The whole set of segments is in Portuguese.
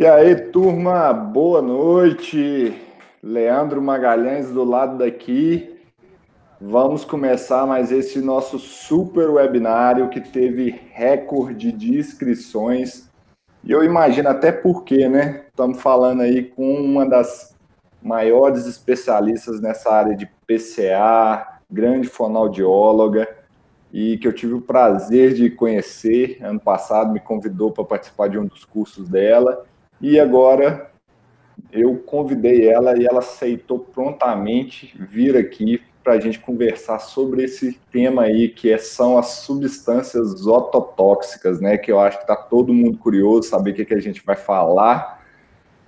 E aí, turma, boa noite. Leandro Magalhães do lado daqui. Vamos começar mais esse nosso super webinário que teve recorde de inscrições. E eu imagino até porque, né? Estamos falando aí com uma das maiores especialistas nessa área de PCA, grande fonoaudióloga, e que eu tive o prazer de conhecer. Ano passado me convidou para participar de um dos cursos dela e agora eu convidei ela e ela aceitou prontamente vir aqui para a gente conversar sobre esse tema aí, que é, são as substâncias ototóxicas, né? Que eu acho que está todo mundo curioso saber o que, que a gente vai falar.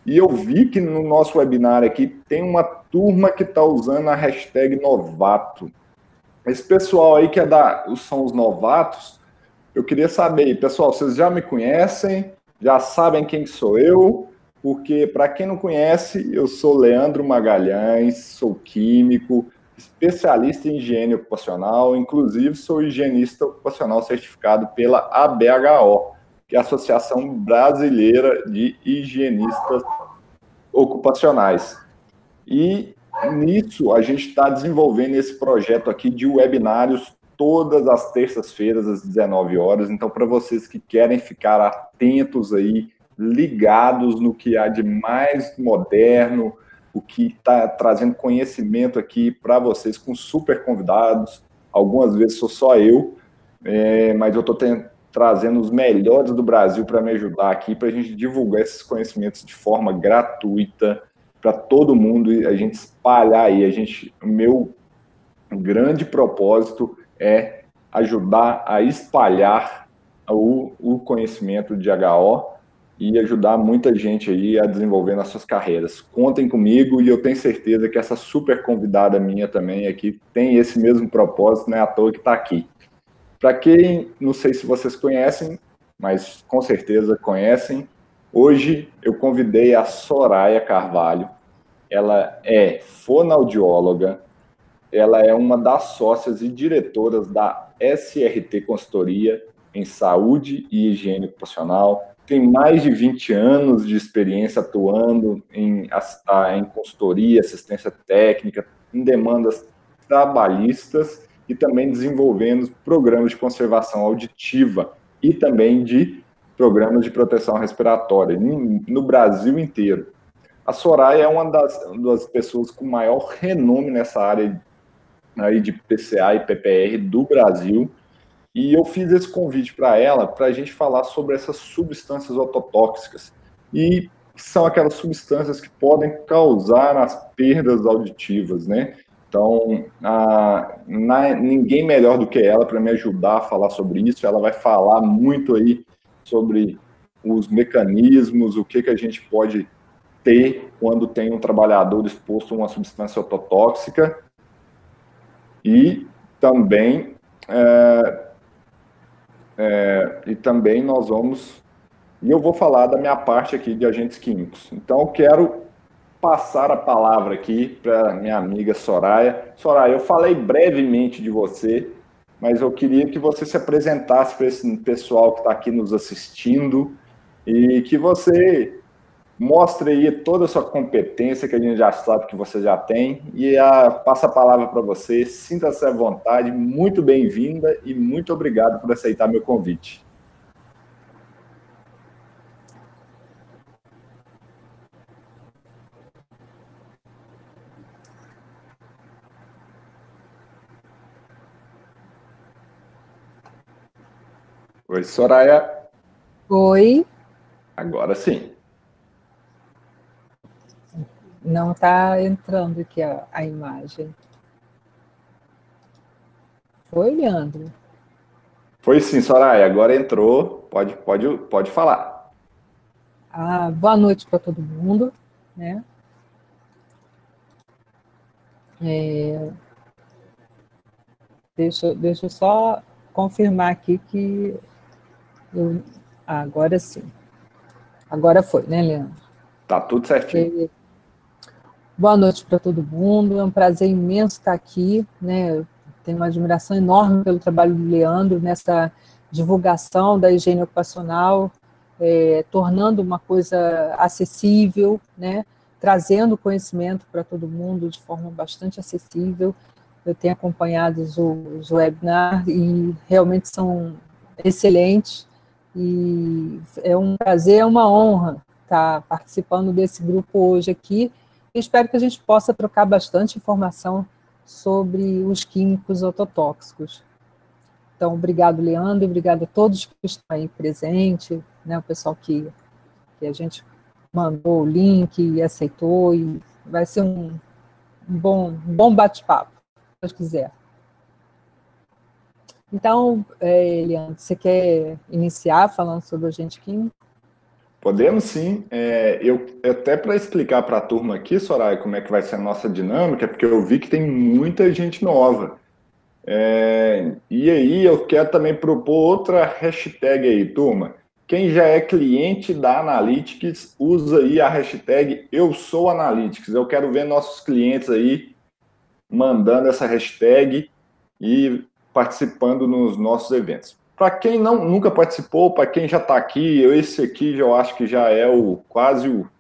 E eu vi que no nosso webinar aqui tem uma turma que está usando a hashtag novato. Esse pessoal aí que é da, são os novatos, eu queria saber, pessoal, vocês já me conhecem? Já sabem quem sou eu, porque para quem não conhece, eu sou Leandro Magalhães, sou químico, especialista em higiene ocupacional, inclusive sou higienista ocupacional certificado pela ABHO, que é a Associação Brasileira de Higienistas Ocupacionais. E nisso a gente está desenvolvendo esse projeto aqui de webinários todas as terças-feiras às 19 horas. Então, para vocês que querem ficar atentos aí, ligados no que há de mais moderno, o que está trazendo conhecimento aqui para vocês com super convidados. Algumas vezes sou só eu, é, mas eu estou trazendo os melhores do Brasil para me ajudar aqui, para a gente divulgar esses conhecimentos de forma gratuita para todo mundo e a gente espalhar aí. A gente, o meu grande propósito é ajudar a espalhar o, o conhecimento de HO e ajudar muita gente aí a desenvolver nas suas carreiras. Contem comigo e eu tenho certeza que essa super convidada minha também aqui tem esse mesmo propósito, não é à toa que está aqui. Para quem, não sei se vocês conhecem, mas com certeza conhecem, hoje eu convidei a Soraya Carvalho. Ela é fonoaudióloga, ela é uma das sócias e diretoras da SRT Consultoria em Saúde e Higiene Ocupacional. Tem mais de 20 anos de experiência atuando em, em consultoria, assistência técnica, em demandas trabalhistas e também desenvolvendo programas de conservação auditiva e também de programas de proteção respiratória no Brasil inteiro. A Soraya é uma das, das pessoas com maior renome nessa área aí de PCA e PPR do Brasil. E eu fiz esse convite para ela para a gente falar sobre essas substâncias ototóxicas. E são aquelas substâncias que podem causar as perdas auditivas, né? Então, a, na, ninguém melhor do que ela para me ajudar a falar sobre isso. Ela vai falar muito aí sobre os mecanismos, o que, que a gente pode ter quando tem um trabalhador exposto a uma substância ototóxica e também é, é, e também nós vamos e eu vou falar da minha parte aqui de agentes químicos. Então eu quero passar a palavra aqui para minha amiga Soraya. Soraya, eu falei brevemente de você, mas eu queria que você se apresentasse para esse pessoal que está aqui nos assistindo e que você Mostre aí toda a sua competência, que a gente já sabe que você já tem, e a, passa a palavra para você. Sinta-se à vontade, muito bem-vinda e muito obrigado por aceitar meu convite. Oi, Soraya. Oi. Agora sim. Não está entrando aqui a, a imagem. Foi, Leandro? Foi sim, Soraya. Agora entrou. Pode, pode, pode falar. Ah, boa noite para todo mundo. Né? É, deixa, deixa eu só confirmar aqui que eu, ah, agora sim. Agora foi, né, Leandro? Tá tudo certinho. Boa noite para todo mundo, é um prazer imenso estar aqui, né? tenho uma admiração enorme pelo trabalho do Leandro nessa divulgação da higiene ocupacional. é, tornando uma coisa acessível, né? trazendo conhecimento para todo mundo de forma bastante acessível. Eu tenho acompanhado os, os webinars e realmente são excelentes. E é um prazer, é uma honra estar participando desse grupo hoje aqui. Espero que a gente possa trocar bastante informação sobre os químicos ototóxicos. Então, obrigado, Leandro, obrigado a todos que estão aí presentes, né, o pessoal que, que a gente mandou o link e aceitou, e vai ser um, bom, bom bate-papo, se Deus quiser. Então, é, Eliane, você quer iniciar falando sobre o agente químico? Podemos sim. É, eu até para explicar para a turma aqui, Soraya, como é que vai ser a nossa dinâmica, porque eu vi que tem muita gente nova. É, e aí eu quero também propor outra hashtag aí, turma. Quem já é cliente da Analytics, usa aí a hashtag Eu Sou Analytics. Eu quero ver nossos clientes aí mandando essa hashtag e participando nos nossos eventos. Para quem não nunca participou, para quem já está aqui, esse aqui eu acho que já é o quase o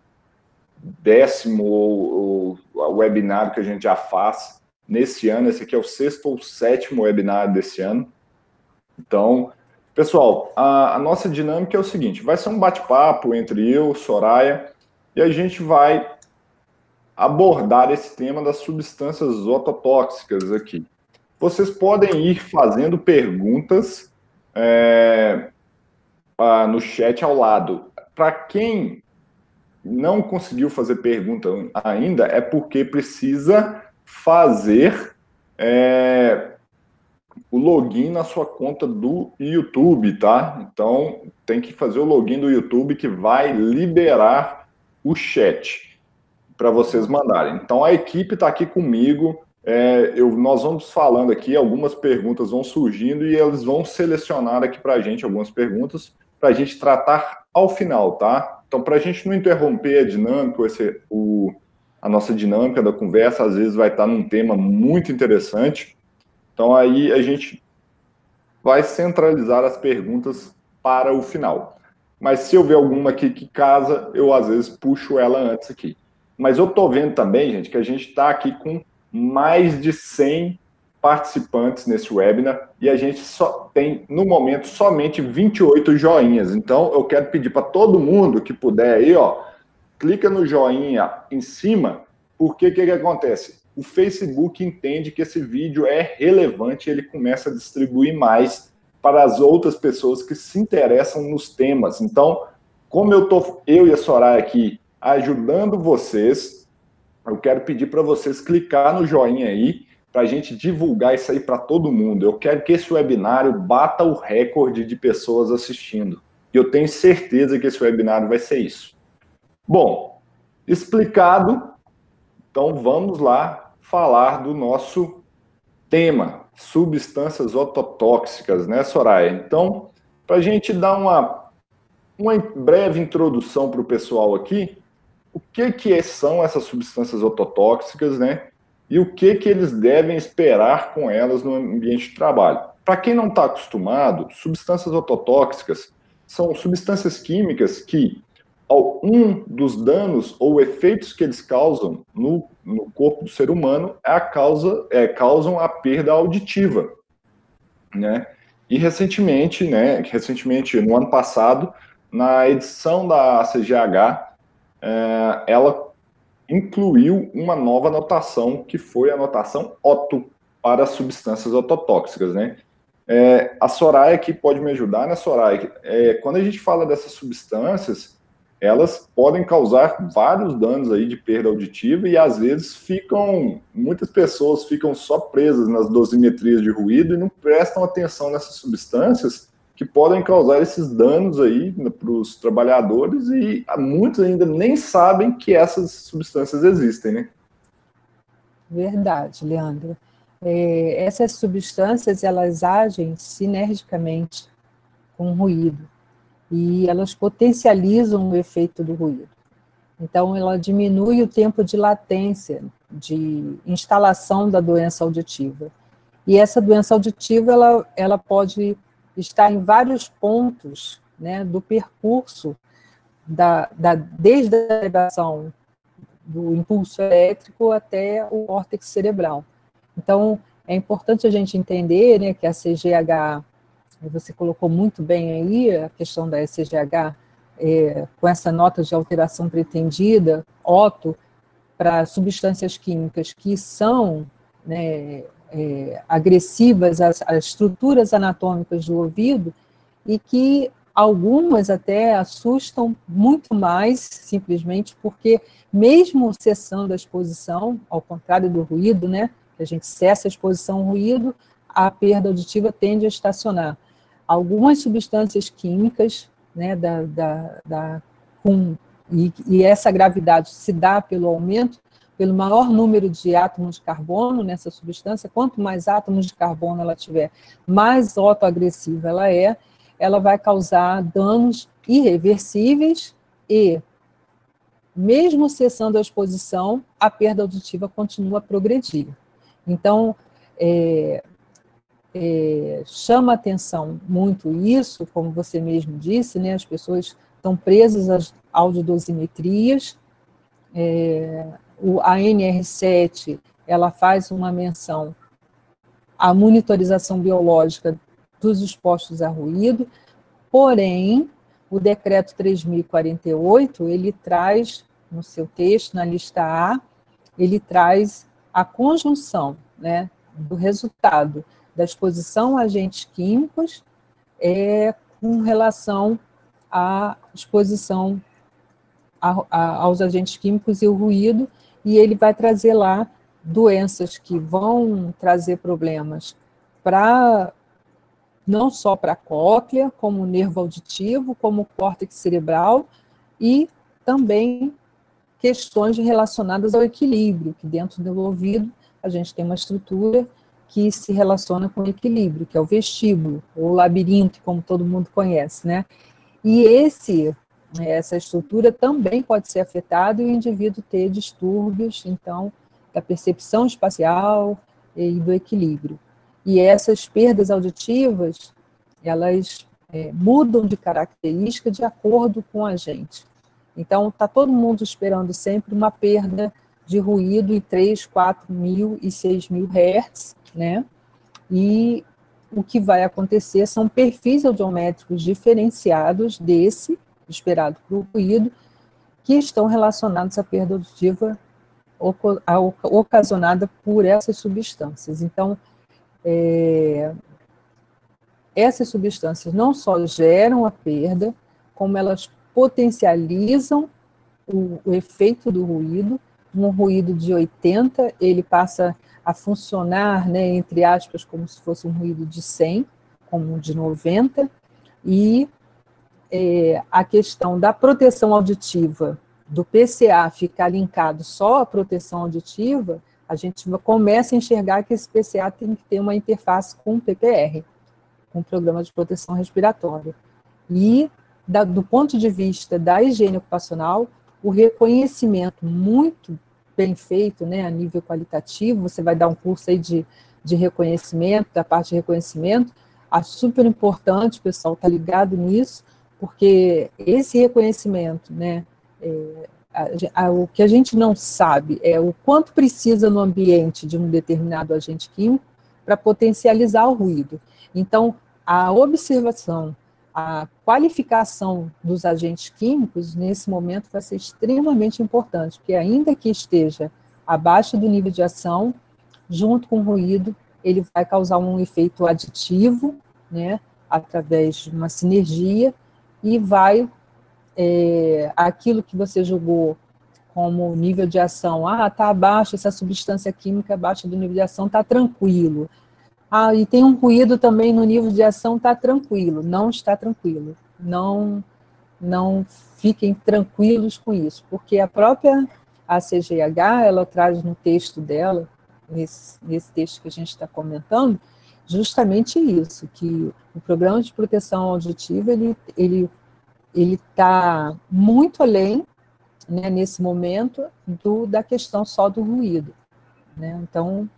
décimo ou, ou, webinário que a gente já faz nesse ano. Esse aqui é o sexto ou sétimo webinário desse ano. Então, Pessoal, a, a, nossa dinâmica é o seguinte: vai ser um bate-papo entre eu, Soraya, e a gente vai abordar esse tema das substâncias ototóxicas aqui. Vocês podem ir fazendo perguntas é, no chat ao lado. Para quem não conseguiu fazer pergunta ainda, é porque precisa fazer é, o login na sua conta do YouTube, tá? Então, tem que fazer o login do YouTube que vai liberar o chat para vocês mandarem. Então, a equipe está aqui comigo. É, eu, nós vamos falando aqui, algumas perguntas vão surgindo e eles vão selecionar aqui para a gente algumas perguntas para a gente tratar ao final, tá? Então, para a gente não interromper a dinâmica, esse, o, a nossa dinâmica da conversa, às vezes vai estar num tema muito interessante. Então aí a gente vai centralizar as perguntas para o final. Mas se eu ver alguma aqui que casa, eu às vezes puxo ela antes aqui. Mas eu tô vendo também, gente, que a gente está aqui com mais de 100 participantes nesse webinar e a gente só tem, no momento, somente 28 joinhas. Então, eu quero pedir para todo mundo que puder aí, ó, clica no joinha em cima, porque o que, que acontece? o Facebook entende que esse vídeo é relevante e ele começa a distribuir mais para as outras pessoas que se interessam nos temas. Então, como eu tô eu e a Soraya aqui ajudando vocês, eu quero pedir para vocês clicar no joinha aí para a gente divulgar isso aí para todo mundo. Eu quero que esse webinário bata o recorde de pessoas assistindo. E eu tenho certeza que esse webinário vai ser isso. Bom, explicado, então vamos lá falar do nosso tema, substâncias ototóxicas, né, Soraya? Então, para a gente dar uma, uma breve introdução para o pessoal aqui, o que, que são essas substâncias ototóxicas, né? E o que, que eles devem esperar com elas no ambiente de trabalho. Para quem não está acostumado, substâncias ototóxicas são substâncias químicas que um dos danos ou efeitos que eles causam no, no corpo do ser humano é a causa, é, causam a perda auditiva, né? E recentemente, né, recentemente, no ano passado, na edição da CGH, é, ela incluiu uma nova anotação, que foi a anotação OTO para substâncias ototóxicas, né? É, a Soraya aqui pode me ajudar, né, Soraya? É, quando a gente fala dessas substâncias, elas podem causar vários danos aí de perda auditiva e às vezes ficam, muitas pessoas ficam só presas nas dosimetrias de ruído e não prestam atenção nessas substâncias que podem causar esses danos aí para os trabalhadores e muitos ainda nem sabem que essas substâncias existem, né? Verdade, Leandro. É, essas substâncias, elas agem sinergicamente com o ruído e elas potencializam o efeito do ruído. Então, ela diminui o tempo de latência de instalação da doença auditiva. E essa doença auditiva, ela, ela pode estar em vários pontos né, do percurso da, da, desde a elevação do impulso elétrico até o córtex cerebral. Então, é importante a gente entender né, que a CGH, você colocou muito bem aí a questão da CGH, é, com essa nota de alteração pretendida, OTO, para substâncias químicas que são né, é, agressivas às, às estruturas anatômicas do ouvido e que algumas até assustam muito mais, simplesmente porque, mesmo cessando a exposição, ao contrário do ruído, né, que a gente cessa a exposição ao ruído, a perda auditiva tende a estacionar. Algumas substâncias químicas, né, da, da, da com, e, e essa gravidade se dá pelo aumento pelo maior número de átomos de carbono nessa substância, quanto mais átomos de carbono ela tiver, mais autoagressiva ela é, ela vai causar danos irreversíveis e, mesmo cessando a exposição, a perda auditiva continua a progredir. Então, é, é, chama atenção muito isso, como você mesmo disse, né, as pessoas estão presas às audiodosimetrias, é, o, a NR7 ela faz uma menção à monitorização biológica dos expostos a ruído, porém, o decreto 3048, ele traz, no seu texto, na lista A, ele traz a conjunção né, do resultado da exposição a agentes químicos é, com relação à exposição a, a, aos agentes químicos e o ruído, e ele vai trazer lá doenças que vão trazer problemas para não só para a cóclea, como o nervo auditivo, como o córtex cerebral e também questões relacionadas ao equilíbrio, que dentro do ouvido a gente tem uma estrutura que se relaciona com o equilíbrio, que é o vestíbulo, ou labirinto, como todo mundo conhece, né? E esse essa estrutura também pode ser afetada e o indivíduo ter distúrbios, então, da percepção espacial e do equilíbrio. E essas perdas auditivas, elas é, mudam de característica de acordo com a gente. Então, está todo mundo esperando sempre uma perda de ruído em 3, 4 mil e 6 mil hertz, né? E o que vai acontecer são perfis audiométricos diferenciados desse, esperado o ruído, que estão relacionados à perda auditiva ocasionada por essas substâncias. Então, é, essas substâncias não só geram a perda, como elas potencializam o, o, efeito do ruído. Um ruído de 80, ele passa a funcionar, né, entre aspas, como se fosse um ruído de 100, como um de 90, e é, a questão da proteção auditiva do PCA ficar linkado só à proteção auditiva, a gente começa a enxergar que esse PCA tem que ter uma interface com o PPR, com o Programa de Proteção Respiratória. E, da, do ponto de vista da higiene ocupacional, o reconhecimento muito bem feito, né, a nível qualitativo, você vai dar um curso aí de, de reconhecimento, da parte de reconhecimento, acho super importante, o pessoal está ligado nisso, porque esse reconhecimento, né, é, a, a, o que a gente não sabe é o quanto precisa no ambiente de um determinado agente químico para potencializar o ruído. Então, a observação, a qualificação dos agentes químicos, nesse momento, vai ser extremamente importante, porque ainda que esteja abaixo do nível de ação, junto com o ruído, ele vai causar um efeito aditivo, né, através de uma sinergia, e vai é, aquilo que você julgou como nível de ação, ah, está abaixo, essa substância química abaixo do nível de ação, está tranquilo. Ah, e tem um ruído também no nível de ação, está tranquilo. Não está tranquilo. Não, não fiquem tranquilos com isso, porque a própria ACGH, ela traz no texto dela, nesse, nesse texto que a gente está comentando, justamente isso, que o programa de proteção auditiva, ele ele ele está muito além, né, nesse momento, do, da questão só do ruído. Né? Então,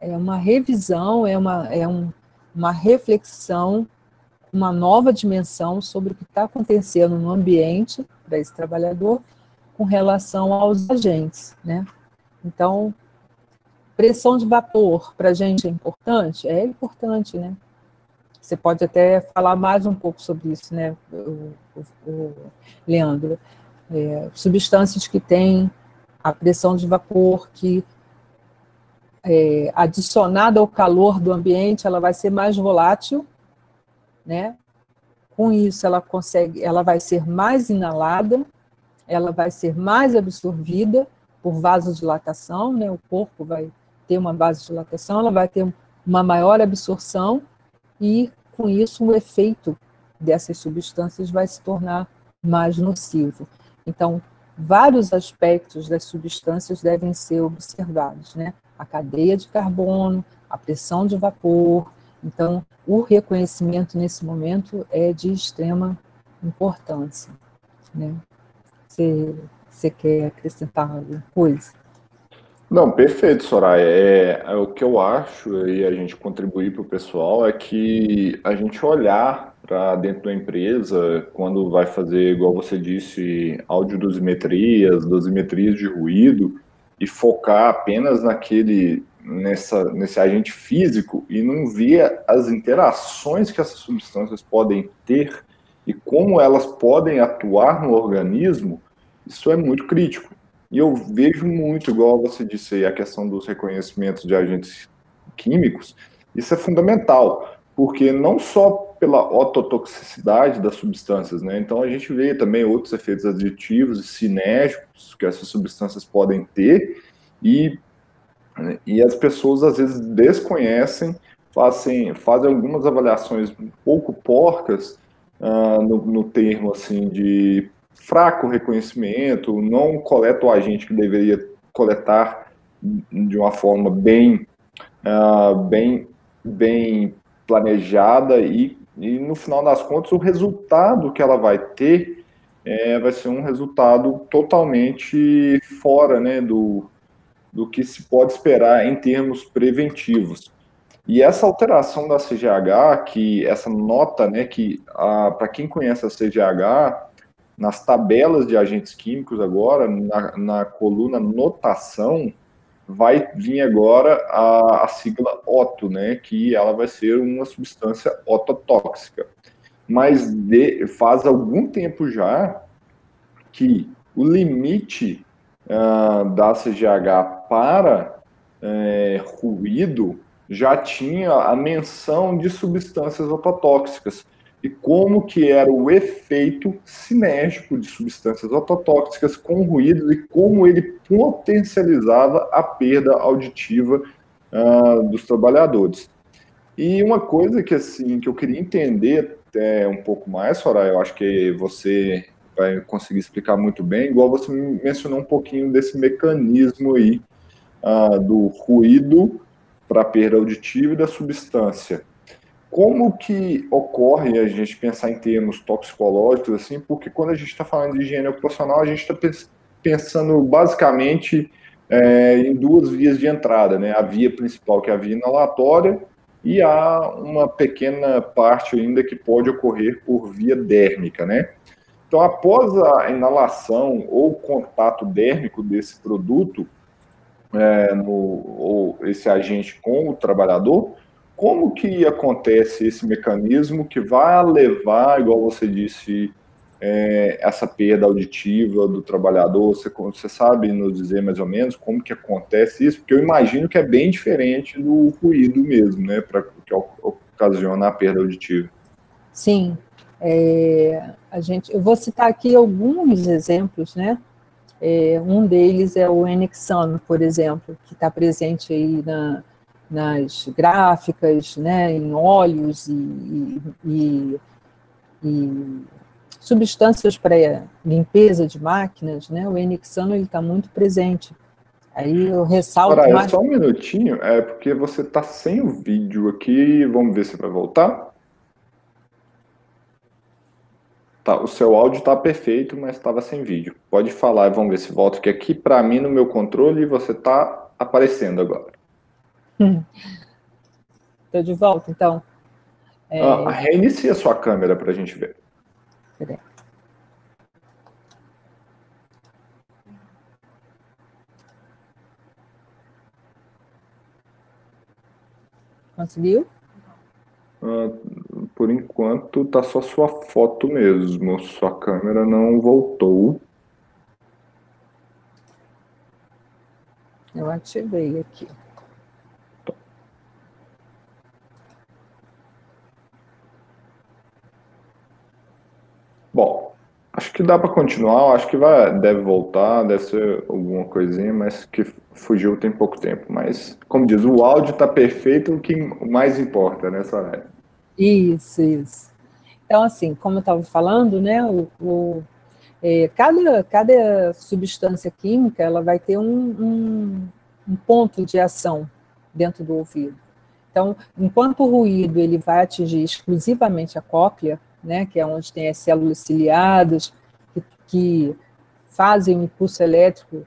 é uma revisão, é uma, é um, uma reflexão uma nova dimensão sobre o que está acontecendo no ambiente para esse trabalhador com relação aos agentes, né? Então, pressão de vapor para a gente é importante? É importante, né? Você pode até falar mais um pouco sobre isso, né, o, o, o Leandro? É, substâncias que têm a pressão de vapor que é, adicionada ao calor do ambiente, ela vai ser mais volátil, né? Com isso, ela consegue, ela vai ser mais inalada, ela vai ser mais absorvida por vasodilatação, né? O corpo vai ter uma vasodilatação, ela vai ter uma maior absorção e, com isso, o efeito dessas substâncias vai se tornar mais nocivo. Então, vários aspectos das substâncias devem ser observados, né? A cadeia de carbono, a pressão de vapor. Então, o reconhecimento nesse momento é de extrema importância, né? Você quer acrescentar alguma coisa? Não, perfeito, Soraya. É, é, o que eu acho e a gente contribuir para o pessoal é que a gente olhar para dentro da empresa, quando vai fazer, igual você disse, audiodosimetrias, dosimetrias de ruído, e focar apenas naquele nessa, nesse agente físico e não ver as interações que essas substâncias podem ter e como elas podem atuar no organismo, isso é muito crítico. E eu vejo muito, igual você disse aí, a questão dos reconhecimentos de agentes químicos, isso é fundamental, porque não só pela ototoxicidade das substâncias, né? Então a gente vê também outros efeitos aditivos e sinérgicos que essas substâncias podem ter e, e as pessoas às vezes desconhecem, fazem, fazem algumas avaliações um pouco porcas uh, no, no termo assim de fraco reconhecimento, não coleta o agente que deveria coletar de uma forma bem, uh, bem, bem planejada e, e, no final das contas, o resultado que ela vai ter é, vai ser um resultado totalmente fora né, do, do que se pode esperar em termos preventivos. E essa alteração da CGH, que essa nota, né, que para quem conhece a CGH, nas tabelas de agentes químicos agora, na, na coluna notação, vai vir agora a, a, sigla OTO, né, que ela vai ser uma substância ototóxica. Mas de, faz algum tempo já que o limite uh, da CGH para é, ruído já tinha a menção de substâncias ototóxicas e como que era o efeito sinérgico de substâncias ototóxicas com ruídos e como ele potencializava a perda auditiva uh, dos trabalhadores. E uma coisa que assim que eu queria entender até um pouco mais, Soraya, eu acho que você vai conseguir explicar muito bem, igual você mencionou um pouquinho desse mecanismo aí uh, do ruído para perda auditiva e da substância como que ocorre a gente pensar em termos toxicológicos, assim, porque quando a gente está falando de higiene ocupacional, a gente está pensando basicamente é, em duas vias de entrada, né? A via principal, que é a via inalatória, e há uma pequena parte ainda que pode ocorrer por via dérmica, né? Então, após a inalação ou contato dérmico desse produto, é, no, ou esse agente com o trabalhador, como que acontece esse mecanismo que vai levar, igual você disse, é, essa perda auditiva do trabalhador? Você, você sabe nos dizer mais ou menos como que acontece isso? Porque eu imagino que é bem diferente do ruído mesmo, né, para que ocasiona a perda auditiva. Sim, é, a gente, eu vou citar aqui alguns exemplos, né? É, um deles é o Enexano, por exemplo, que está presente aí na, nas gráficas, né, em óleos e, e, e substâncias para limpeza de máquinas, né, o Enixano está muito presente. Aí eu ressalto Soraya, mais... só um minutinho, é porque você está sem o vídeo aqui, vamos ver se vai voltar. Tá, o seu áudio está perfeito, mas estava sem vídeo. Pode falar, vamos ver se volta, que aqui para mim no meu controle você está aparecendo agora. Estou de volta, então. É... Ah, reinicia a sua câmera para a gente ver. Peraí. Conseguiu? Ah, por enquanto tá só sua foto mesmo. Sua câmera não voltou. Eu ativei aqui. Bom, acho que dá para continuar. Acho que vai, deve voltar, deve ser alguma coisinha, mas que fugiu tem pouco tempo. Mas, como diz, o áudio está perfeito, o que mais importa né, área. Isso, isso. Então, assim, como eu estava falando, né, o, o é, cada, cada substância química ela vai ter um, um, um, ponto de ação dentro do ouvido. Então, enquanto o ruído ele vai atingir exclusivamente a cóclea, né, que é onde tem as células ciliadas, que, que fazem o impulso elétrico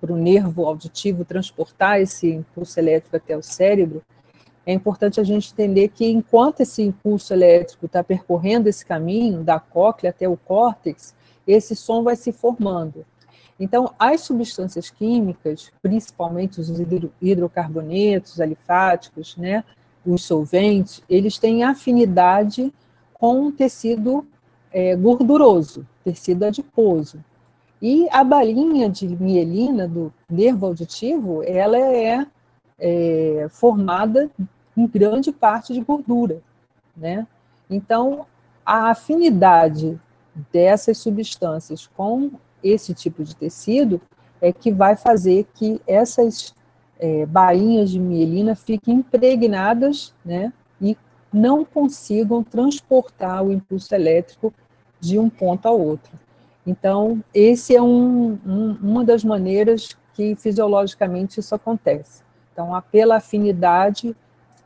para o nervo auditivo transportar esse impulso elétrico até o cérebro, é importante a gente entender que enquanto esse impulso elétrico está percorrendo esse caminho da cóclea até o córtex, esse som vai se formando. Então, as substâncias químicas, principalmente os hidrocarbonetos alifáticos, né, os solventes, eles têm afinidade com tecido é, gorduroso, tecido adiposo. E a balinha de mielina do nervo auditivo, ela é, é formada em grande parte de gordura, né? Então, a afinidade dessas substâncias com esse tipo de tecido é que vai fazer que essas é, bainhas de mielina fiquem impregnadas, né? Não consigam transportar o impulso elétrico de um ponto ao outro. Então, esse é um, um, uma das maneiras que fisiologicamente isso acontece. Então, pela afinidade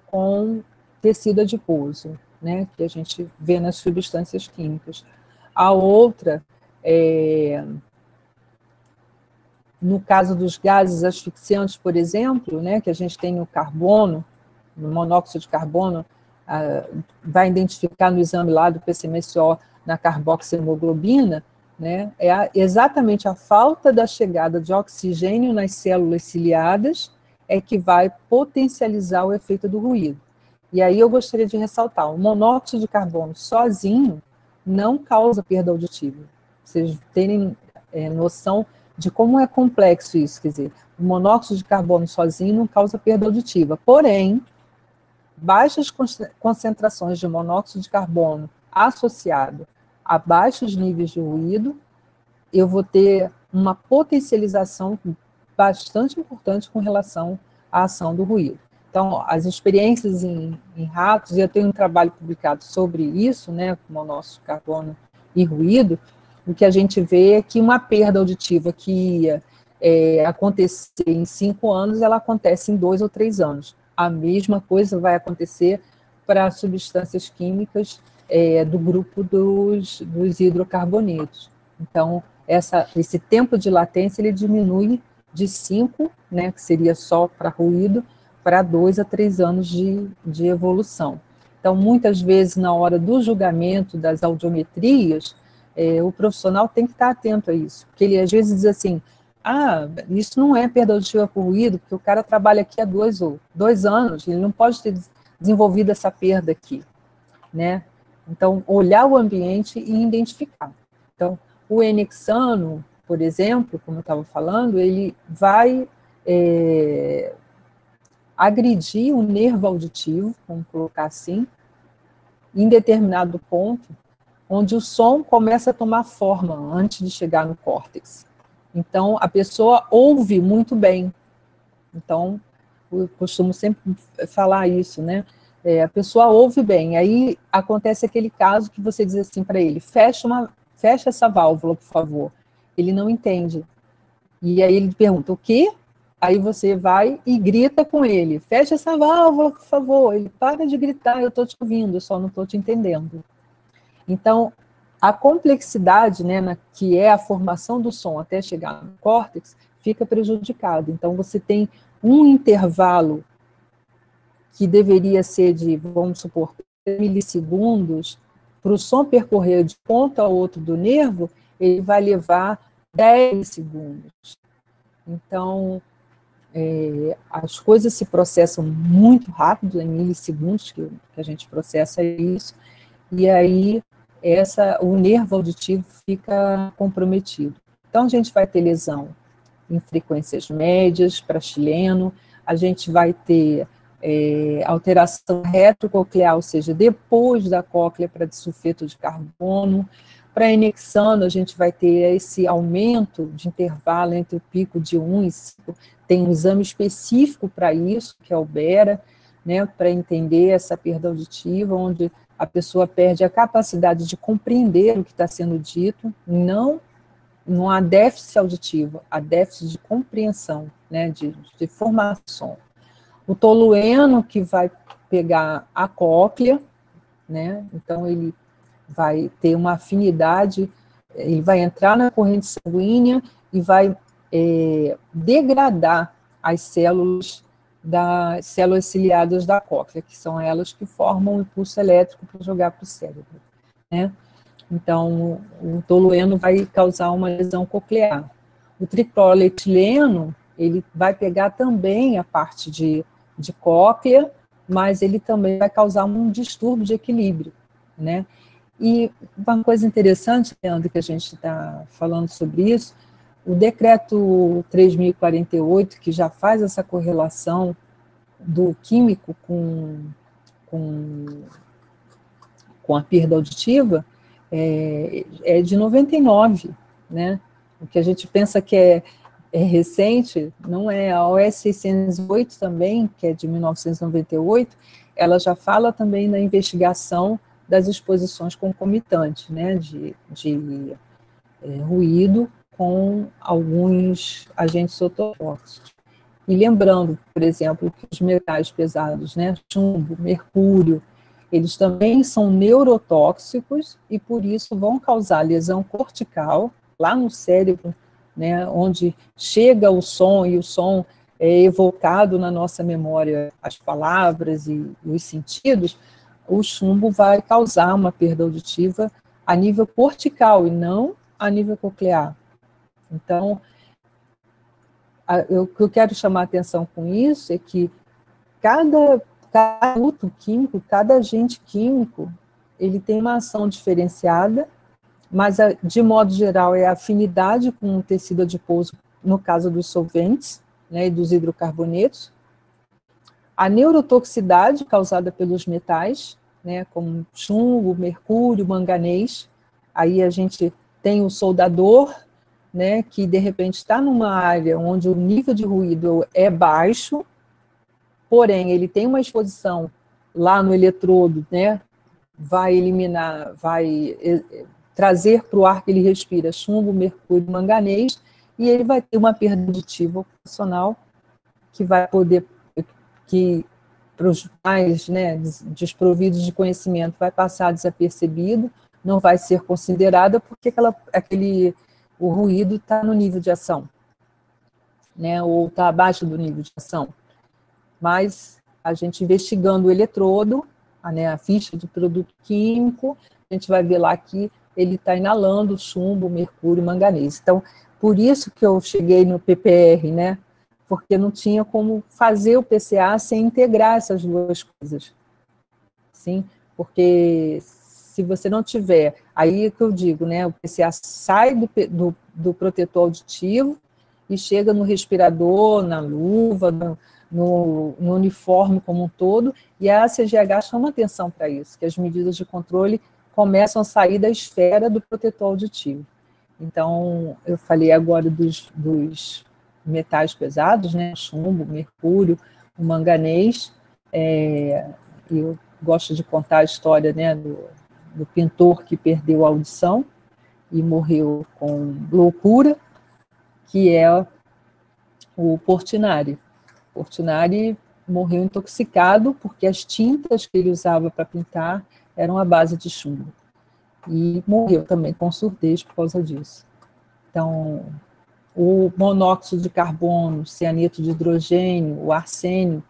com tecido adiposo, né, que a gente vê nas substâncias químicas. A outra, é, no caso dos gases asfixiantes, por exemplo, né, que a gente tem o carbono, o monóxido de carbono, vai identificar no exame lá do PCMSO na carboxihemoglobina, né, é a, exatamente a falta da chegada de oxigênio nas células ciliadas é que vai potencializar o efeito do ruído. E aí eu gostaria de ressaltar, o monóxido de carbono sozinho não causa perda auditiva. Vocês terem é, noção de como é complexo isso, quer dizer, o monóxido de carbono sozinho não causa perda auditiva. Porém, baixas concentrações de monóxido de carbono associado a baixos níveis de ruído, eu vou ter uma potencialização bastante importante com relação à ação do ruído. Então, as experiências em, em ratos, e eu tenho um trabalho publicado sobre isso, né, monóxido de carbono e ruído, o que a gente vê é que uma perda auditiva que ia é, acontecer em cinco anos, ela acontece em dois ou três anos. A mesma coisa vai acontecer para substâncias químicas é, do grupo dos, dos hidrocarbonetos. Então, essa, esse tempo de latência ele diminui de 5, né, que seria só para ruído, para 2 a 3 anos de, de evolução. Então, muitas vezes, na hora do julgamento das audiometrias, é, o profissional tem que estar atento a isso, porque ele às vezes diz assim, ah, isso não é perda auditiva por ruído, porque o cara trabalha aqui há dois, ou dois anos, ele não pode ter desenvolvido essa perda aqui, né? Então, olhar o ambiente e identificar. Então, o enexano, por exemplo, como eu estava falando, ele vai é, agredir o nervo auditivo, vamos colocar assim, em determinado ponto, onde o som começa a tomar forma antes de chegar no córtex. Então, a pessoa ouve muito bem. Então, eu costumo sempre falar isso, né? É, a pessoa ouve bem, aí acontece aquele caso que você diz assim para ele: fecha, uma, fecha essa válvula, por favor ele não entende. E aí ele pergunta, o quê? Aí você vai e grita com ele, fecha essa válvula, por favor. Ele para de gritar, eu estou te ouvindo, só não estou te entendendo. Então, a complexidade, né, na, que é a formação do som até chegar no córtex, fica prejudicada. Então, você tem um intervalo que deveria ser de, vamos supor, milissegundos, para o som percorrer de ponto a outro do nervo, ele vai levar 10 segundos. Então, é, as coisas se processam muito rápido, em milissegundos que, que a gente processa isso, e aí essa, o nervo auditivo fica comprometido. Então, a gente vai ter lesão em frequências médias para chileno, a gente vai ter é, alteração retrococlear, ou seja, depois da cóclea para disulfeto de carbono. Para enexano, a gente vai ter esse aumento de intervalo entre o pico de 1 e 5. Tem um exame específico para isso, que é o BERA, né, para entender essa perda auditiva, onde a pessoa perde a capacidade de compreender o que está sendo dito, não não há déficit auditivo, há déficit de compreensão, né, de, de formação. O tolueno que vai pegar a cóclea, né, então ele vai ter uma afinidade, ele vai entrar na corrente sanguínea e vai é, degradar as células das células ciliadas da cóclea, que são elas que formam o impulso elétrico para jogar para o cérebro. Né? Então, o tolueno vai causar uma lesão coclear. O tricloretileno, ele vai pegar também a parte de, de cóclea, mas ele também vai causar um distúrbio de equilíbrio, né? E uma coisa interessante, Leandro, que a gente está falando sobre isso, o decreto 3048, que já faz essa correlação do químico com, com, com a perda auditiva, é, é de 99, né? O que a gente pensa que é, é recente, não é. A OS 608 também, que é de 1998, ela já fala também na investigação das exposições concomitantes, né, de, de é, ruído com alguns agentes ototóxicos. E lembrando, por exemplo, que os metais pesados, né, chumbo, mercúrio, eles também são neurotóxicos e por isso vão causar lesão cortical lá no cérebro, né, onde chega o som e o som é evocado na nossa memória, as palavras e os sentidos, o chumbo vai causar uma perda auditiva a nível cortical e não a nível coclear. Então, o que eu quero chamar a atenção com isso é que cada, cada produto químico, cada agente químico, ele tem uma ação diferenciada, mas de modo geral é a afinidade com o tecido adiposo, no caso dos solventes né, e dos hidrocarbonetos, a neurotoxicidade causada pelos metais, né, como chumbo, mercúrio, manganês, aí a gente tem o soldador, né, que de repente está numa área onde o nível de ruído é baixo, porém ele tem uma exposição lá no eletrodo, né, vai eliminar, vai eh, trazer para o ar que ele respira chumbo, mercúrio, manganês, e ele vai ter uma perda auditiva ocupacional que vai poder, que para os mais né, desprovidos de conhecimento vai passar desapercebido, não vai ser considerada porque aquela, aquele o ruído está no nível de ação, né, ou está abaixo do nível de ação. Mas a gente investigando o eletrodo, a, né, a ficha de produto químico, a gente vai ver lá que ele está inalando chumbo, mercúrio, manganês. Então, por isso que eu cheguei no PPR, né? Porque não tinha como fazer o PCA sem integrar essas duas coisas. Sim, porque se você não tiver, aí é que eu digo, né, o PCA sai do, do, do protetor auditivo e chega no respirador, na luva, no, no, no, uniforme como um todo, e a CGH chama atenção para isso, que as medidas de controle começam a sair da esfera do protetor auditivo. Então, eu falei agora dos, dos metais pesados, né, chumbo, mercúrio, o manganês, é, eu gosto de contar a história né, do, do pintor que perdeu a audição e morreu com loucura, que é o Portinari. Portinari morreu intoxicado porque as tintas que ele usava para pintar eram à base de chumbo. E morreu também com surdez por causa disso. Então, o monóxido de carbono, cianeto de hidrogênio, o arsênio,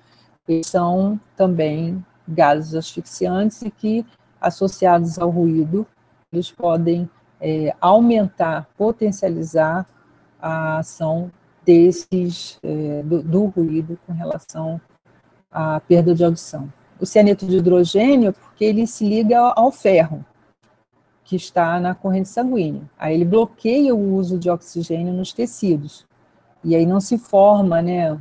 eles são também gases asfixiantes e que, associados ao ruído, eles podem é, aumentar, potencializar a ação desses, é, do, do, ruído com relação à perda de audição. O cianeto de hidrogênio, porque ele se liga ao ferro, que está na corrente sanguínea. Aí ele bloqueia o uso de oxigênio nos tecidos. E aí não se forma, né,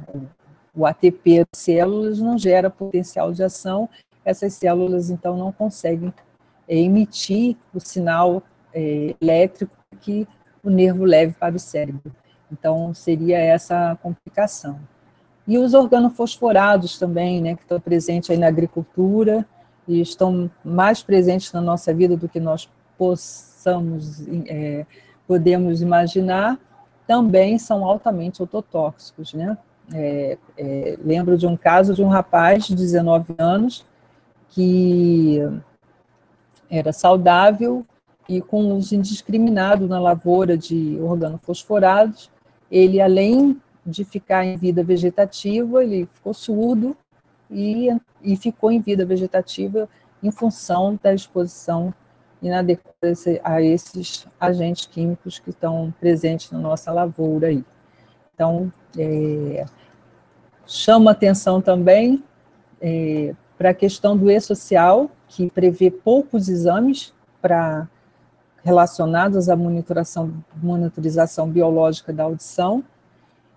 o ATP das células não gera potencial de ação, essas células então não conseguem é, emitir o sinal é, elétrico que o nervo leve para o cérebro. Então seria essa complicação. E os organofosforados também, né, que estão presentes aí na agricultura e estão mais presentes na nossa vida do que nós possamos, é, podemos imaginar, também são altamente ototóxicos, né? É, é, lembro de um caso de um rapaz de 19 anos que era saudável e com uso indiscriminado na lavoura de organofosforados, ele, além de ficar em vida vegetativa, ele ficou surdo e, e ficou em vida vegetativa em função da exposição inadequada a esses agentes químicos que estão presentes na nossa lavoura aí. Então, é, chama atenção também é, para a questão do e-social, que prevê poucos exames para relacionados à monitoração, monitorização biológica da audição,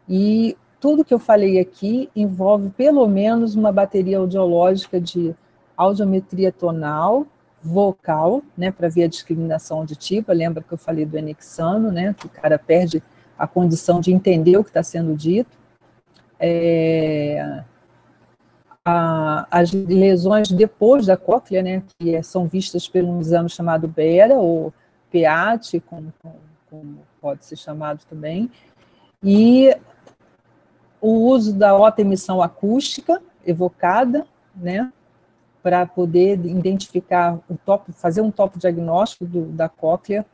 e tudo que eu falei aqui envolve pelo menos uma bateria audiológica de audiometria tonal, vocal, né, para ver a discriminação auditiva. Lembra que eu falei do anexano, né, que o cara perde a condição de entender o que está sendo dito. É, as lesões depois da cóclea, né, que é, são vistas por um exame chamado BERA, ou PEAT, como, como pode ser chamado também, e o uso da alta emissão acústica evocada, né, para poder identificar o topo, fazer um topo diagnóstico do, da cóclea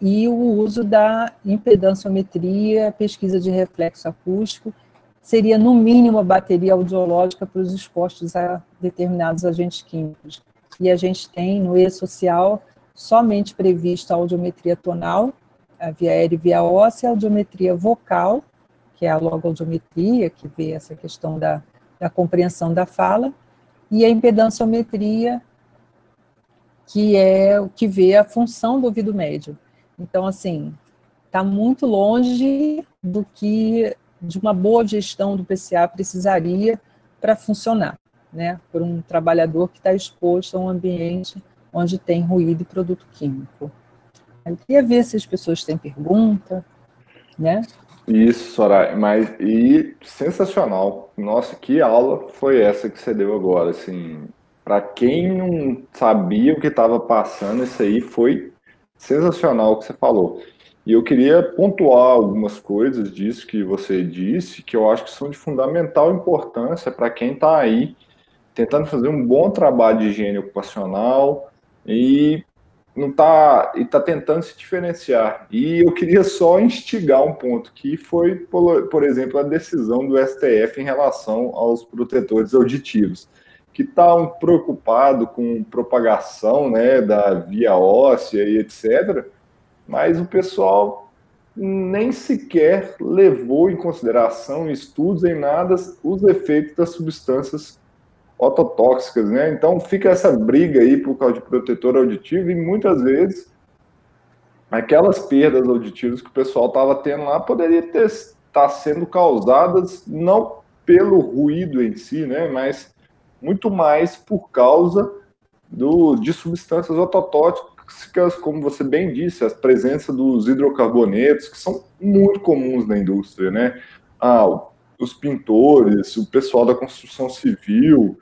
e o uso da impedanciometria, pesquisa de reflexo acústico, seria no mínimo a bateria audiológica para os expostos a determinados agentes químicos. E a gente tem no E-Social somente prevista a audiometria tonal, a via aérea e via óssea, a audiometria vocal, que é a logoaudiometria, que vê essa questão da, da compreensão da fala, e a impedanciometria, que é o que vê a função do ouvido médio. Então, assim, está muito longe do que de uma boa gestão do PCA precisaria para funcionar, né? Por um trabalhador que está exposto a um ambiente onde tem ruído e produto químico. Eu queria ver se as pessoas têm pergunta, né? Isso, Soraya, mas e sensacional. Nossa, que aula foi essa que você deu agora, assim, para quem não sabia o que estava passando, isso aí foi sensacional o que você falou. E eu queria pontuar algumas coisas disso que você disse, que eu acho que são de fundamental importância para quem está aí tentando fazer um bom trabalho de higiene ocupacional e não tá e tá tentando se diferenciar. E eu queria só instigar um ponto que foi, por, por exemplo, a decisão do STF em relação aos protetores auditivos que tá preocupados com propagação né, da via óssea e etc., mas o pessoal nem sequer levou em consideração estudos em nada os efeitos das substâncias ototóxicas, né? Então fica essa briga aí por causa de protetor auditivo e muitas vezes aquelas perdas auditivas que o pessoal estava tendo lá poderia estar tá sendo causadas não pelo ruído em si, né? Mas muito mais por causa do, de substâncias ototóxicas, como você bem disse, a presença dos hidrocarbonetos, que são muito comuns na indústria, né? Ah, os pintores, o pessoal da construção civil.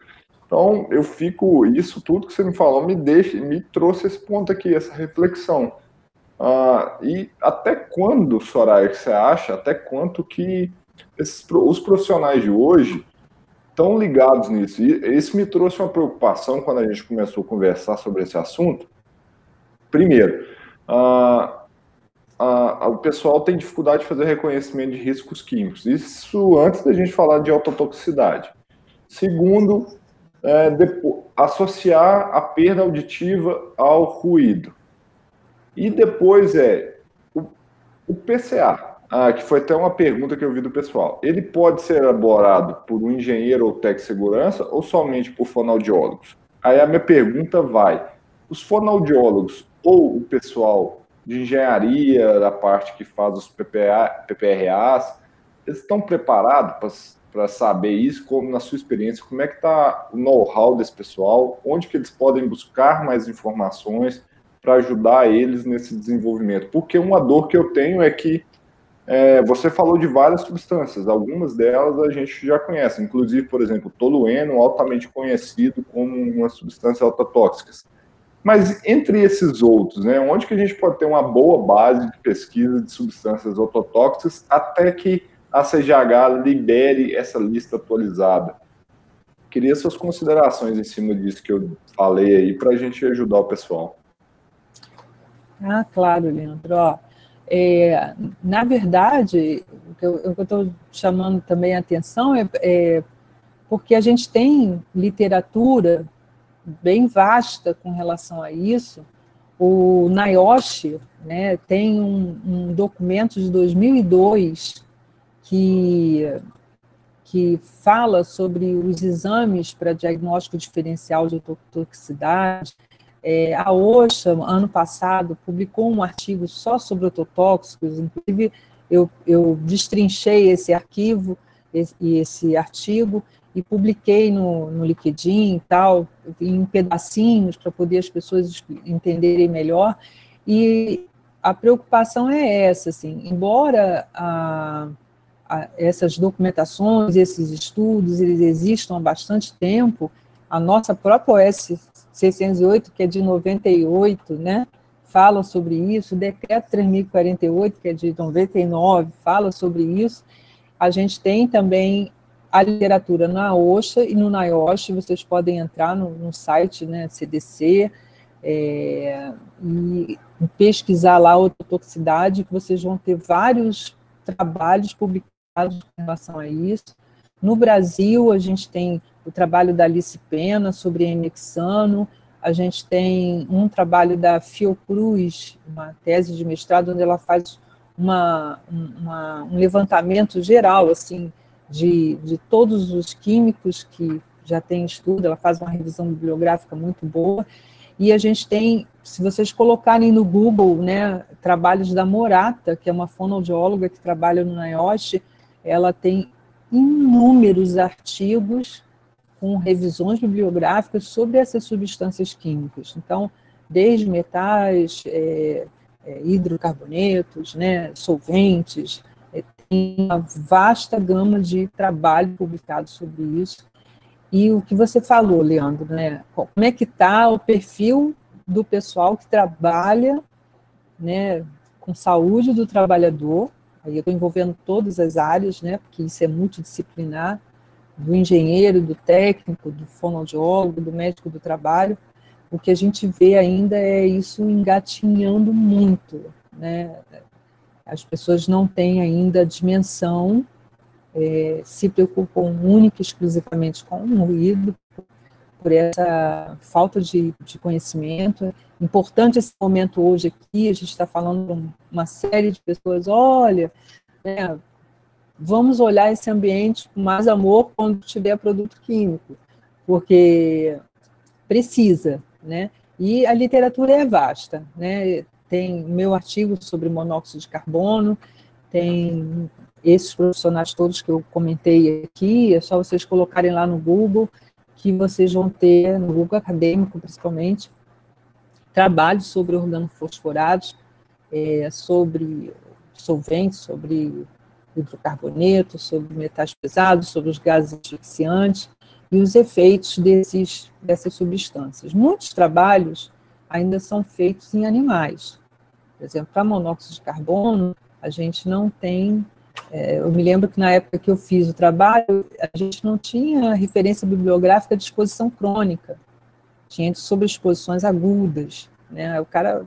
Então, eu fico, isso tudo que você me falou me deixa, me trouxe esse ponto aqui, essa reflexão. Ah, e até quando, Soraya, que você acha, até quanto que esses, os profissionais de hoje estão ligados nisso. E isso me trouxe uma preocupação quando a gente começou a conversar sobre esse assunto. Primeiro, o pessoal tem dificuldade de fazer reconhecimento de riscos químicos. Isso antes da gente falar de autotoxicidade. Segundo, é, depois, associar a perda auditiva ao ruído. E depois é o, o PCA, ah, que foi até uma pergunta que eu vi do pessoal. Ele pode ser elaborado por um engenheiro ou técnico de segurança ou somente por fonoaudiólogos? Aí a minha pergunta vai: os fonoaudiólogos ou o pessoal de engenharia, da parte que faz os PPA, PPRAs, eles estão preparados para saber isso, como na sua experiência, como é que está o know-how desse pessoal, onde que eles podem buscar mais informações para ajudar eles nesse desenvolvimento? Porque uma dor que eu tenho é que é, você falou de várias substâncias, algumas delas a gente já conhece, inclusive, por exemplo, tolueno, altamente conhecido como uma substância altotóxica. Mas entre esses outros, né, onde que a gente pode ter uma boa base de pesquisa de substâncias ototóxicas até que a CGH libere essa lista atualizada? Queria suas considerações em cima disso que eu falei aí, para a gente ajudar o pessoal. Ah, claro, Leandro. Ó, é, na verdade, o que eu estou chamando também a atenção é, é porque a gente tem literatura bem vasta com relação a isso. O NIOSH né, tem um, um documento de 2002 que, que fala sobre os exames para diagnóstico diferencial de toxicidade. É, a OSHA, ano passado, publicou um artigo só sobre ototóxicos, inclusive eu, eu destrinchei esse arquivo esse, e esse artigo e publiquei no, no LinkedIn e tal, em pedacinhos, para poder as pessoas entenderem melhor. E a preocupação é essa, assim, embora a, a, essas documentações, esses estudos, eles existam há bastante tempo, a nossa própria OS 608, que é de 98, né, fala sobre isso, o decreto 3048, que é de 99, fala sobre isso, a gente tem também a literatura na OSHA e no NIOSH, vocês podem entrar no, no site né, CDC é, e pesquisar lá a ototoxicidade, que vocês vão ter vários trabalhos publicados em relação a isso. No Brasil, a gente tem o trabalho da Alice Pena sobre enexano, a gente tem um trabalho da Fiocruz, uma tese de mestrado, onde ela faz uma, uma, um levantamento geral, assim, de, de todos os químicos que já tem estudo, ela faz uma revisão bibliográfica muito boa, e a gente tem, se vocês colocarem no Google, né, trabalhos da Morata, que é uma fonoaudióloga que trabalha no NIOSH, ela tem inúmeros artigos com revisões bibliográficas sobre essas substâncias químicas. Então, desde metais, é, é, hidrocarbonetos, né, solventes, uma vasta gama de trabalho publicado sobre isso. E o que você falou, Leandro, né? Como é que está o perfil do pessoal que trabalha né, com saúde do trabalhador? Aí eu estou envolvendo todas as áreas, né? Porque isso é multidisciplinar, do engenheiro, do técnico, do fonoaudiólogo, do médico do trabalho. O que a gente vê ainda é isso engatinhando muito, né? As pessoas não têm ainda a dimensão, é, se preocupam única e exclusivamente com o ruído, por essa falta de, de conhecimento. Importante esse momento hoje aqui, a gente está falando uma série de pessoas, olha, né, vamos olhar esse ambiente com mais amor quando tiver produto químico, porque precisa, né? E a literatura é vasta, né? Tem meu artigo sobre monóxido de carbono, tem esses profissionais todos que eu comentei aqui, é só vocês colocarem lá no Google, que vocês vão ter, no Google acadêmico principalmente, trabalhos sobre organofosforados, é, sobre solventes, sobre hidrocarboneto, sobre metais pesados, sobre os gases asfixiantes e os efeitos desses, dessas substâncias. Muitos trabalhos ainda são feitos em animais, por exemplo, para monóxido de carbono, a gente não tem. É, eu me lembro que na época que eu fiz o trabalho, a gente não tinha referência bibliográfica de exposição crônica, tinha sobre exposições agudas. Né? O cara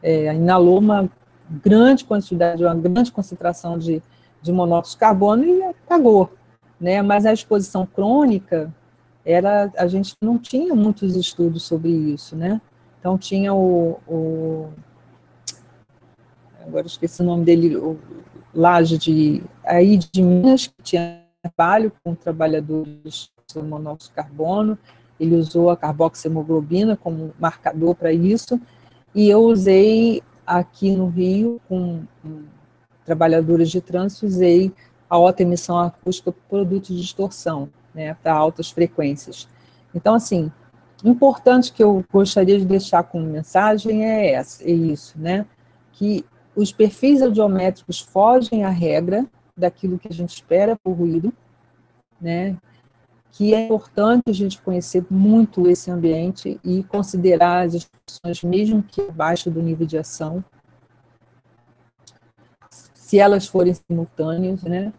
é, inalou uma grande quantidade, uma grande concentração de, de monóxido de carbono e apagou. Né? Mas a exposição crônica, era a gente não tinha muitos estudos sobre isso, né? Então tinha o, o agora esqueci o nome dele, o Laje de aí de Minas que tinha trabalho com trabalhadores do monóxido de carbono. Ele usou a carboxiemoglobina como marcador para isso e eu usei aqui no Rio com, com trabalhadores de trânsito usei a alta emissão acústica por produto de distorção né, para altas frequências. Então, assim, importante que eu gostaria de deixar como mensagem é, essa, é isso, né, que os perfis audiométricos fogem à regra daquilo que a gente espera por ruído, né, que é importante a gente conhecer muito esse ambiente e considerar as instruções, mesmo que abaixo do nível de ação, se elas forem simultâneas, né,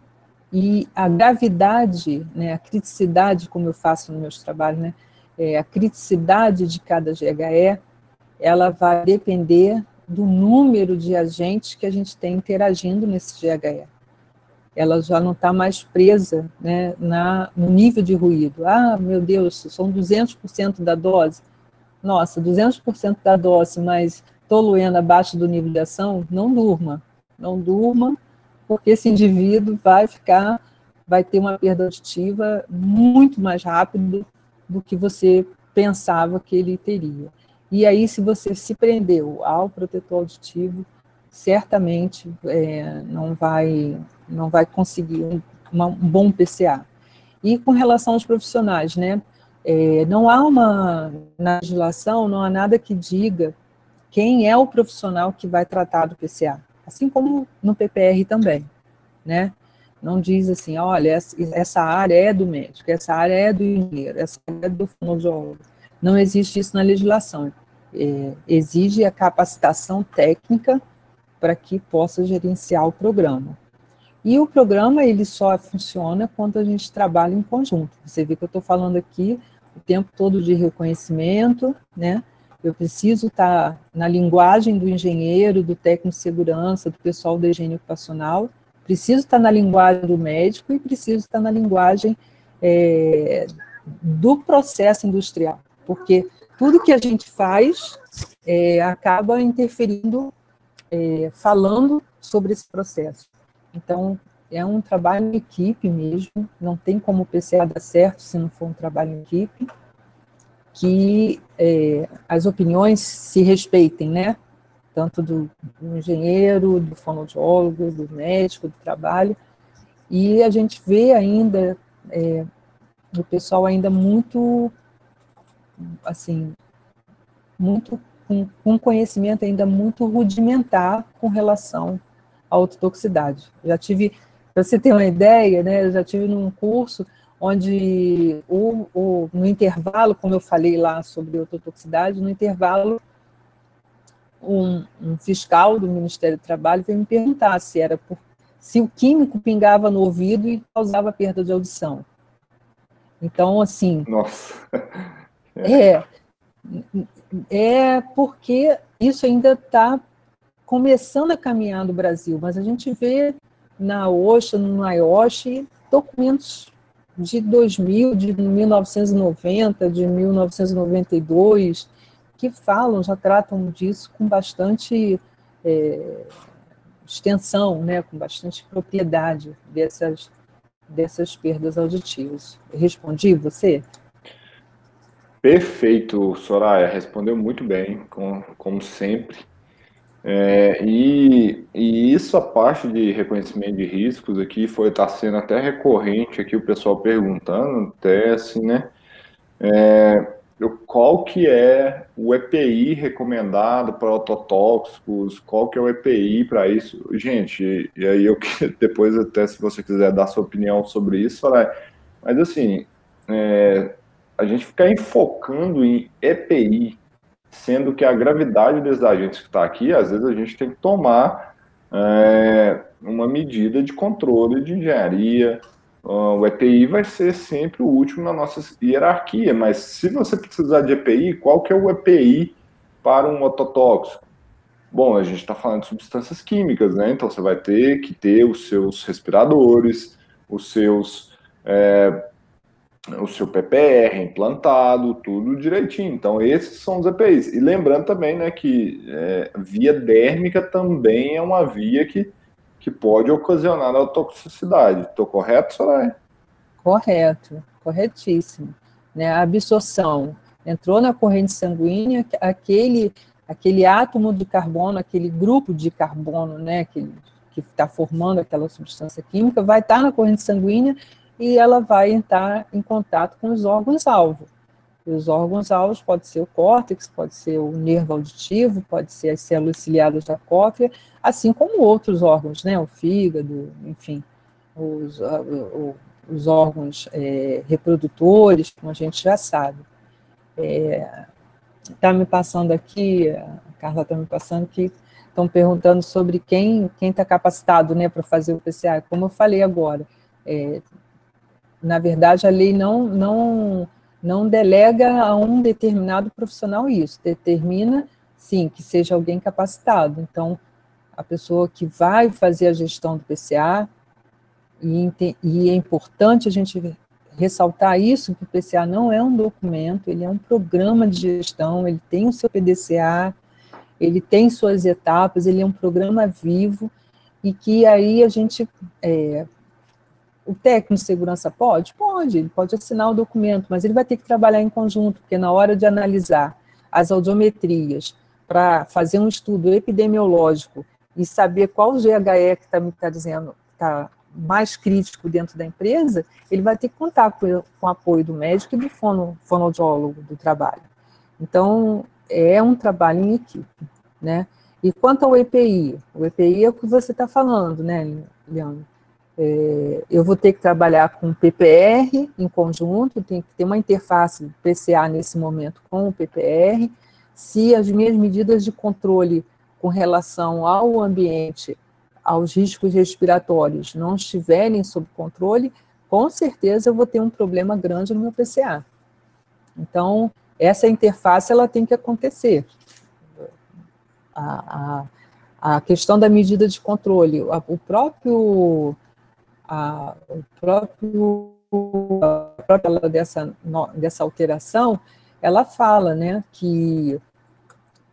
e a gravidade, né, a criticidade, como eu faço nos meus trabalhos, né, é, a criticidade de cada GHE, ela vai depender do número de agentes que a gente tem interagindo nesse GHE. Ela já não está mais presa né, na, no nível de ruído. Ah, meu Deus, são 200% da dose. Nossa, 200% da dose, mas toluena abaixo do nível de ação, não durma. Não durma, porque esse indivíduo vai ficar, vai ter uma perda auditiva muito mais rápido do que você pensava que ele teria. E aí, se você se prendeu ao protetor auditivo, certamente é, não vai não vai conseguir um, uma, um, bom PCA. E com relação aos profissionais, né? É, não há uma na legislação, não há nada que diga quem é o profissional que vai tratar do PCA assim como no PPR também, né? Não diz assim, olha, essa área é do médico, essa área é do engenheiro, essa área é do fonoaudiólogo. Não existe isso na legislação. É, exige a capacitação técnica para que possa gerenciar o programa. E o programa ele só funciona quando a gente trabalha em conjunto. Você vê que eu estou falando aqui o tempo todo de reconhecimento, né? Eu preciso estar na linguagem do engenheiro, do técnico de segurança, do pessoal da higiene ocupacional, preciso estar na linguagem do médico e preciso estar na linguagem é, do processo industrial, porque tudo que a gente faz é, acaba interferindo, é, falando sobre esse processo. Então, é um trabalho em equipe mesmo, não tem como o PCA dar certo se não for um trabalho em equipe que é, as opiniões se respeitem, né? Tanto do, do engenheiro, do fonoaudiólogo, do médico, do trabalho. E a gente vê ainda é, o pessoal ainda muito, assim, muito com, com conhecimento ainda muito rudimentar com relação à autotoxicidade. Já tive, para você ter uma ideia, né, já tive num curso onde o, o, no intervalo, como eu falei lá sobre ototoxicidade, no intervalo, um, um, fiscal do Ministério do Trabalho veio me perguntar se era por, se o químico pingava no ouvido e causava perda de audição. Então, assim. Nossa! É, é porque isso ainda está começando a caminhar no Brasil, mas a gente vê na OSHA, no NIOSH, documentos de 2000, de 1990, de 1992, que falam, já tratam disso com bastante é, extensão, né, com bastante propriedade dessas, dessas perdas auditivas. Respondi você? Perfeito, Soraya, respondeu muito bem, como, como sempre. É, e, e, isso a parte de reconhecimento de riscos aqui foi está sendo até recorrente aqui o pessoal perguntando até assim, né? É, qual que é o EPI recomendado para autotóxicos? Qual que é o EPI para isso? Gente, e aí eu depois até se você quiser dar sua opinião sobre isso, mas assim, é, a gente ficar enfocando em EPI sendo que a gravidade desses agentes que está aqui, às vezes a gente tem que tomar é, uma medida de controle de engenharia. O EPI vai ser sempre o último na nossa hierarquia, mas se você precisar de EPI, qual que é o EPI para um ototóxico? Bom, a gente está falando de substâncias químicas, né? Então você vai ter que ter os seus respiradores, os seus é, o seu PPR implantado, tudo direitinho. Então, esses são os EPIs. E lembrando também né, que é, via dérmica também é uma via que, que pode ocasionar a toxicidade. Estou correto, Soraya? Correto, corretíssimo. Né, a absorção entrou na corrente sanguínea, aquele, aquele átomo de carbono, aquele grupo de carbono né, que está formando aquela substância química, vai estar tá na corrente sanguínea e ela vai entrar em contato com os órgãos-alvo. Os órgãos-alvos pode ser o córtex, pode ser o nervo auditivo, pode ser as células ciliadas da cóclea, assim como outros órgãos, né, o fígado, enfim, os, os órgãos é, reprodutores, como a gente já sabe. Está é, tá me passando aqui, a Carla está me passando que estão perguntando sobre quem está capacitado né, para fazer o PCA. Como eu falei agora, é, na verdade, a lei não, não, não delega a um determinado profissional isso, determina, sim, que seja alguém capacitado. Então, a pessoa que vai fazer a gestão do PCA, e, e é importante a gente ressaltar isso, que o PCA não é um documento, ele é um programa de gestão, ele tem o seu PDCA, ele tem suas etapas, ele é um programa vivo, e que aí a gente é, o técnico de segurança pode? Pode, ele pode assinar o documento, mas ele vai ter que trabalhar em conjunto, porque na hora de analisar as audiometrias para fazer um estudo epidemiológico e saber qual GHE que está me tá dizendo está mais crítico dentro da empresa, ele vai ter que contar com, com o apoio do médico e do fono, fonoaudiólogo do trabalho. Então, é um trabalho em equipe, né? E quanto ao EPI, o EPI é o que você está falando, né, Leandro? É, eu vou ter que trabalhar com PPR em conjunto, tem que ter uma interface PCA nesse momento com o PPR. Se as minhas medidas de controle com relação ao ambiente, aos riscos respiratórios não estiverem sob controle, com certeza eu vou ter um problema grande no meu PCA. Então, essa interface ela tem que acontecer. A, a, a questão da medida de controle, o próprio a, o próprio, a própria dessa, dessa alteração, ela fala né, que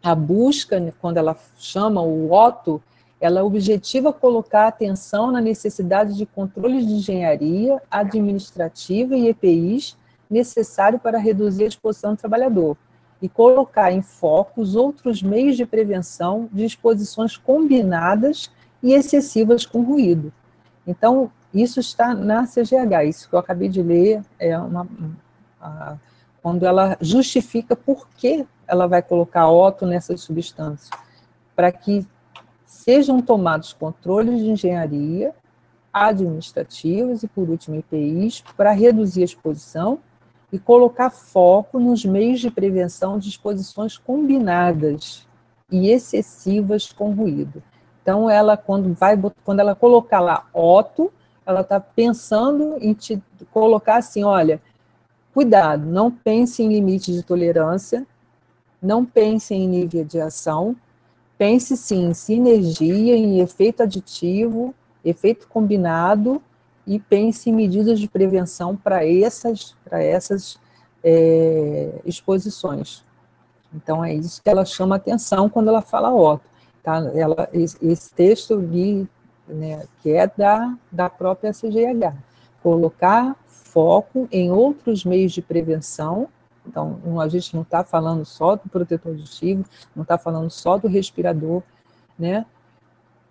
a busca, né, quando ela chama o OTO, ela objetiva colocar atenção na necessidade de controles de engenharia, administrativa e EPIs necessário para reduzir a exposição do trabalhador e colocar em foco os outros meios de prevenção de exposições combinadas e excessivas com ruído. Então, isso está na CGH, isso que eu acabei de ler é uma, a, quando ela justifica por que ela vai colocar OTO nessas substâncias, para que sejam tomados controles de engenharia, administrativos e, por último, IPIs, para reduzir a exposição e colocar foco nos meios de prevenção de exposições combinadas e excessivas com ruído. Então, ela, quando vai, quando ela colocar lá OTO, ela está pensando em te colocar assim, olha, cuidado, não pense em limite de tolerância, não pense em nível de ação, pense sim em sinergia, em efeito aditivo, efeito combinado e pense em medidas de prevenção para essas, para essas é, exposições. Então é isso que ela chama atenção quando ela fala Otto. Tá? Ela, esse texto li né, que é da, da própria CGH. Colocar foco em outros meios de prevenção. Então, a gente não está falando só do protetor auditivo, não está falando só do respirador, né?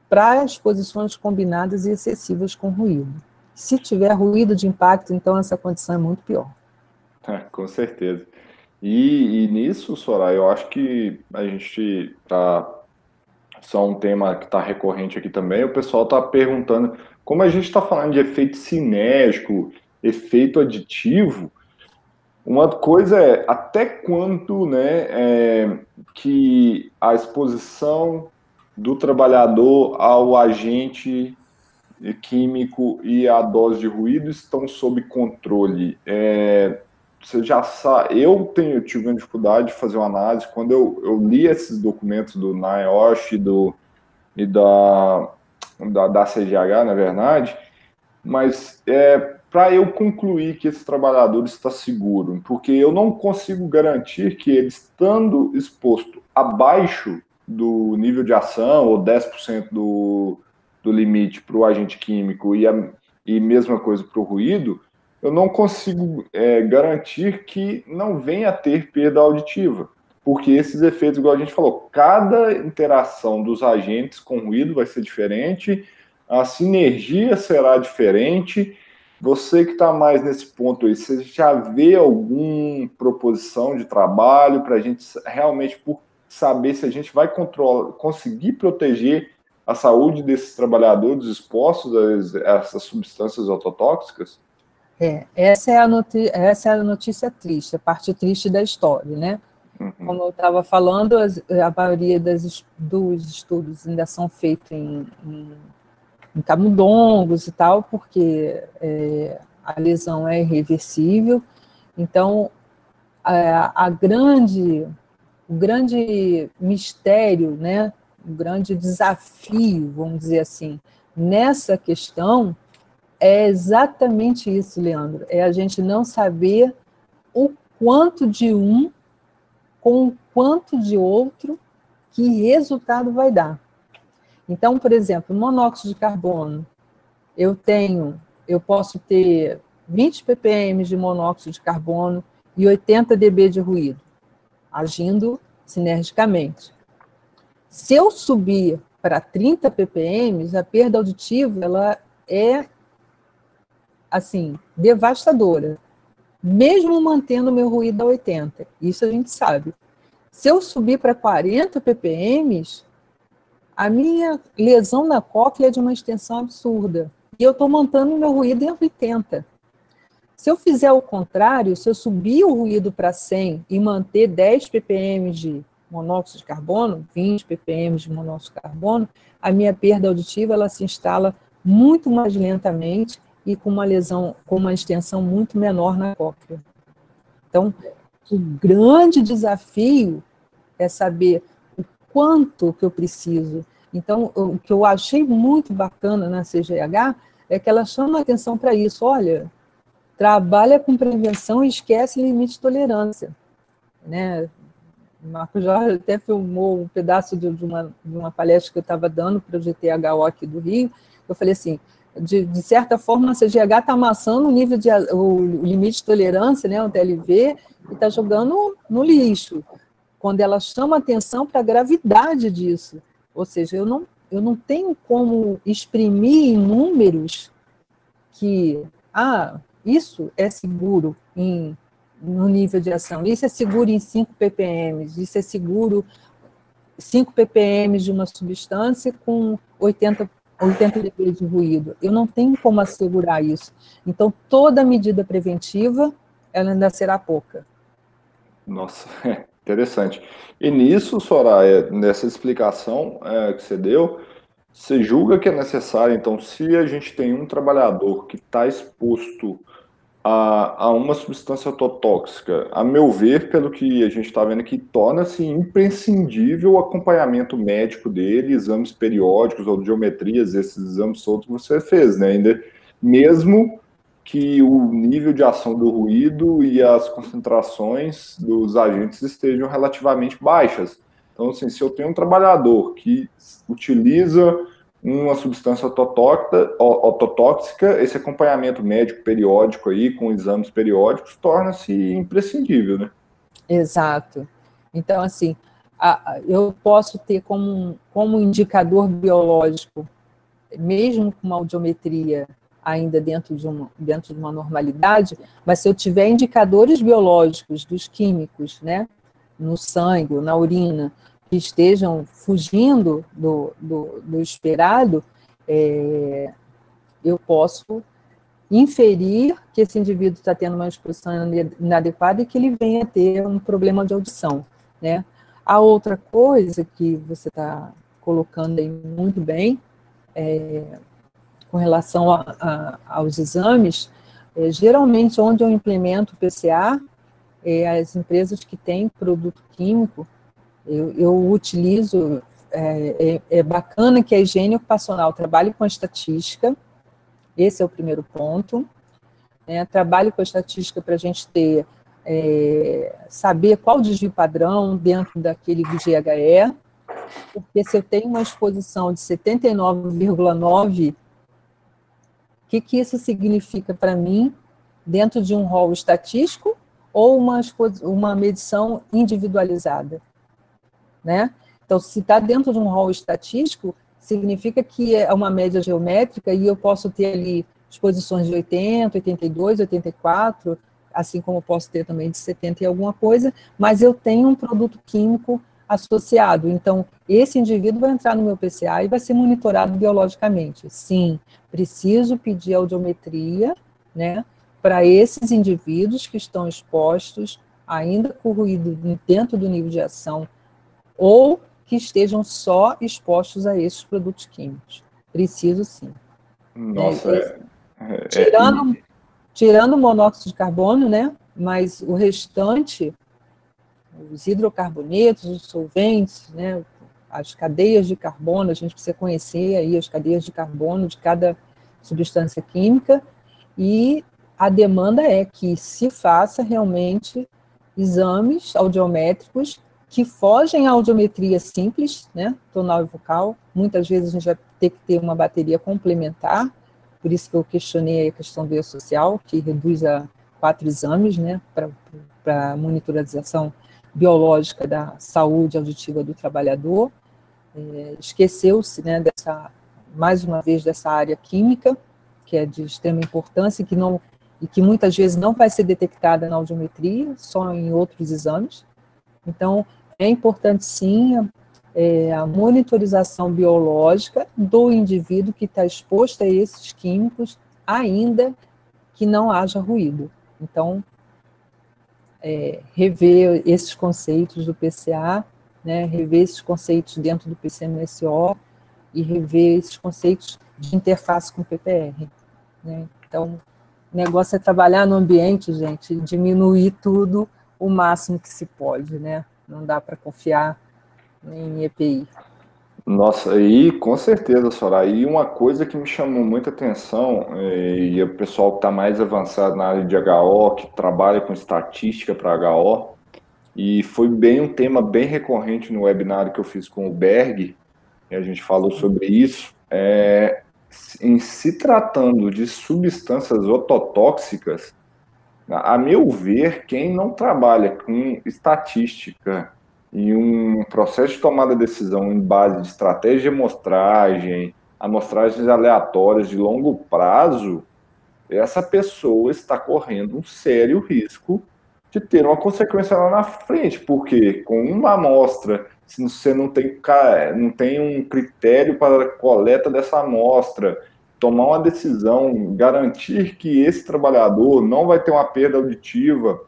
Para exposições combinadas e excessivas com ruído. Se tiver ruído de impacto, então essa condição é muito pior. É, com certeza. E, e, nisso, Soraya, eu acho que a gente está só um tema que está recorrente aqui também, o pessoal está perguntando, como a gente está falando de efeito cinético, efeito aditivo, uma coisa é até quanto né, é, que a exposição do trabalhador ao agente químico e a dose de ruído estão sob controle. É, você já sabe, eu tenho tive uma dificuldade de fazer uma análise quando eu, eu li esses documentos do NIOSH do, e da, da, da CGH, na verdade, mas é, para eu concluir que esse trabalhador está seguro? Porque eu não consigo garantir que ele estando exposto abaixo do nível de ação ou 10% do, do limite para o agente químico e a e mesma coisa para o ruído, eu não consigo é, garantir que não venha a ter perda auditiva. Porque esses efeitos, igual a gente falou, cada interação dos agentes com ruído vai ser diferente, a sinergia será diferente. Você que está mais nesse ponto aí, você já vê alguma proposição de trabalho para a gente realmente saber se a gente vai controlar, conseguir proteger a saúde desses trabalhadores expostos a essas substâncias autotóxicas? É, essa é, a essa é a notícia triste, a parte triste da história, né? Uhum. Como eu estava falando, a maioria das, dos estudos ainda são feitos em, em, em camundongos e tal, porque é, a lesão é irreversível. Então, a, a grande, o grande mistério, né, o grande desafio, vamos dizer assim, nessa questão é exatamente isso, Leandro. É a gente não saber o quanto de um com o quanto de outro, que resultado vai dar. Então, por exemplo, monóxido de carbono, eu tenho, eu posso ter 20 ppm de monóxido de carbono e 80 dB de ruído, agindo sinergicamente. Se eu subir para 30 ppm, a perda auditiva ela é assim devastadora, mesmo mantendo o meu ruído a 80. Isso a gente sabe. Se eu subir para 40 ppm, a minha lesão na cóclea é de uma extensão absurda. E eu estou mantendo o meu ruído em 80. Se eu fizer o contrário, se eu subir o ruído para 100 e manter 10 ppm de monóxido de carbono, 20 ppm de monóxido de carbono, a minha perda auditiva ela se instala muito mais lentamente e com uma lesão, com uma extensão muito menor na cóclea. Então, o grande desafio é saber o quanto que eu preciso. Então, o que eu achei muito bacana na CGH é que ela chama atenção para isso. Olha, trabalha com prevenção e esquece limite de tolerância. Né? O Marco Jorge até filmou um pedaço de, uma, de uma palestra que eu estava dando para o GTHO aqui do Rio. Eu falei assim, de, de certa forma, a CGH está amassando o nível de o limite de tolerância, né, o TLV, e está jogando no lixo, quando ela chama atenção para a gravidade disso. Ou seja, eu não, eu não tenho como exprimir em números que, ah, isso é seguro em no nível de ação. Isso é seguro em 5 ppm, isso é seguro 5 ppm de uma substância com 80, 80 dB de ruído. Eu não tenho como assegurar isso. Então, toda medida preventiva, ela ainda será pouca. Nossa, é interessante. E nisso, Soraya, nessa explicação é, que você deu, você julga que é necessário, então, se a gente tem um trabalhador que está exposto a, a uma substância autotóxica, a meu ver, pelo que a gente está vendo aqui, torna-se imprescindível o acompanhamento médico dele, exames periódicos, audiometrias, esses exames todos que você fez, né? Ainda, mesmo que o nível de ação do ruído e as concentrações dos agentes estejam relativamente baixas. Então, assim, se eu tenho um trabalhador que utiliza uma substância autotóxica, esse acompanhamento médico periódico aí, com exames periódicos, torna-se imprescindível, né? Exato. Então, assim, eu posso ter como, como indicador biológico, mesmo com uma audiometria ainda dentro de, uma, dentro de uma normalidade, mas se eu tiver indicadores biológicos dos químicos, né, no sangue, na urina, que estejam fugindo do, do, do esperado, é, eu posso inferir que esse indivíduo está tendo uma exposição inadequada e que ele venha ter um problema de audição, né? A outra coisa que você está colocando aí muito bem, é, com relação a, a, aos exames, é, geralmente onde eu implemento o PCA, é, as empresas que têm produto químico, eu, eu utilizo, é, é, é, bacana que a higiene ocupacional trabalhe com a estatística, esse é o primeiro ponto. né? trabalho com a estatística para a gente ter, é, saber qual desvio padrão dentro daquele GHE, porque se eu tenho uma exposição de 79,9, o que, que isso significa para mim dentro de um rol estatístico ou uma, uma medição individualizada? Né? Então, se está dentro de um rol estatístico, significa que é uma média geométrica e eu posso ter ali exposições de 80, 82, 84, assim como posso ter também de 70 e alguma coisa, mas eu tenho um produto químico associado. Então, esse indivíduo vai entrar no meu PCA e vai ser monitorado biologicamente. Sim, preciso pedir audiometria, né, para esses indivíduos que estão expostos, ainda com ruído dentro do nível de ação, ou que estejam só expostos a esses produtos químicos. Preciso sim. Nossa, é, é, é, tirando, tirando o monóxido de carbono, né? Mas o restante, os hidrocarbonetos, os solventes, né? As cadeias de carbono, a gente precisa conhecer aí as cadeias de carbono de cada substância química e a demanda é que se faça realmente exames audiométricos que fogem à audiometria simples, né, tonal e vocal. Muitas vezes a gente vai ter que ter uma bateria complementar, por isso que eu questionei a questão do social, que reduz a quatro exames, né, para monitorização biológica da saúde auditiva do trabalhador. É, Esqueceu-se, né, dessa, mais uma vez, dessa área química, que é de extrema importância e que, não, e que muitas vezes não vai ser detectada na audiometria, só em outros exames. Então, é importante, sim, é, a monitorização biológica do indivíduo que está exposto a esses químicos, ainda que não haja ruído. Então, é, rever esses conceitos do PCA, né, rever esses conceitos dentro do PCMSO e rever esses conceitos de interface com o PPR. Né? Então, o negócio é trabalhar no ambiente, gente, diminuir tudo o máximo que se pode, né? Não dá para confiar em EPI. Nossa, e com certeza, Soraya. E uma coisa que me chamou muita atenção, é, e o pessoal que está mais avançado na área de HO, que trabalha com estatística para HO, e foi bem um tema bem recorrente no webinário que eu fiz com o Berg, e a gente falou sobre isso, é, em se tratando de substâncias ototóxicas, a meu ver, quem não trabalha com estatística e um processo de tomada de decisão em base de estratégia de amostragem, amostragens aleatórias de longo prazo, essa pessoa está correndo um sério risco de ter uma consequência lá na frente, porque com uma amostra, se você não tem, não tem um critério para a coleta dessa amostra, tomar uma decisão, garantir que esse trabalhador não vai ter uma perda auditiva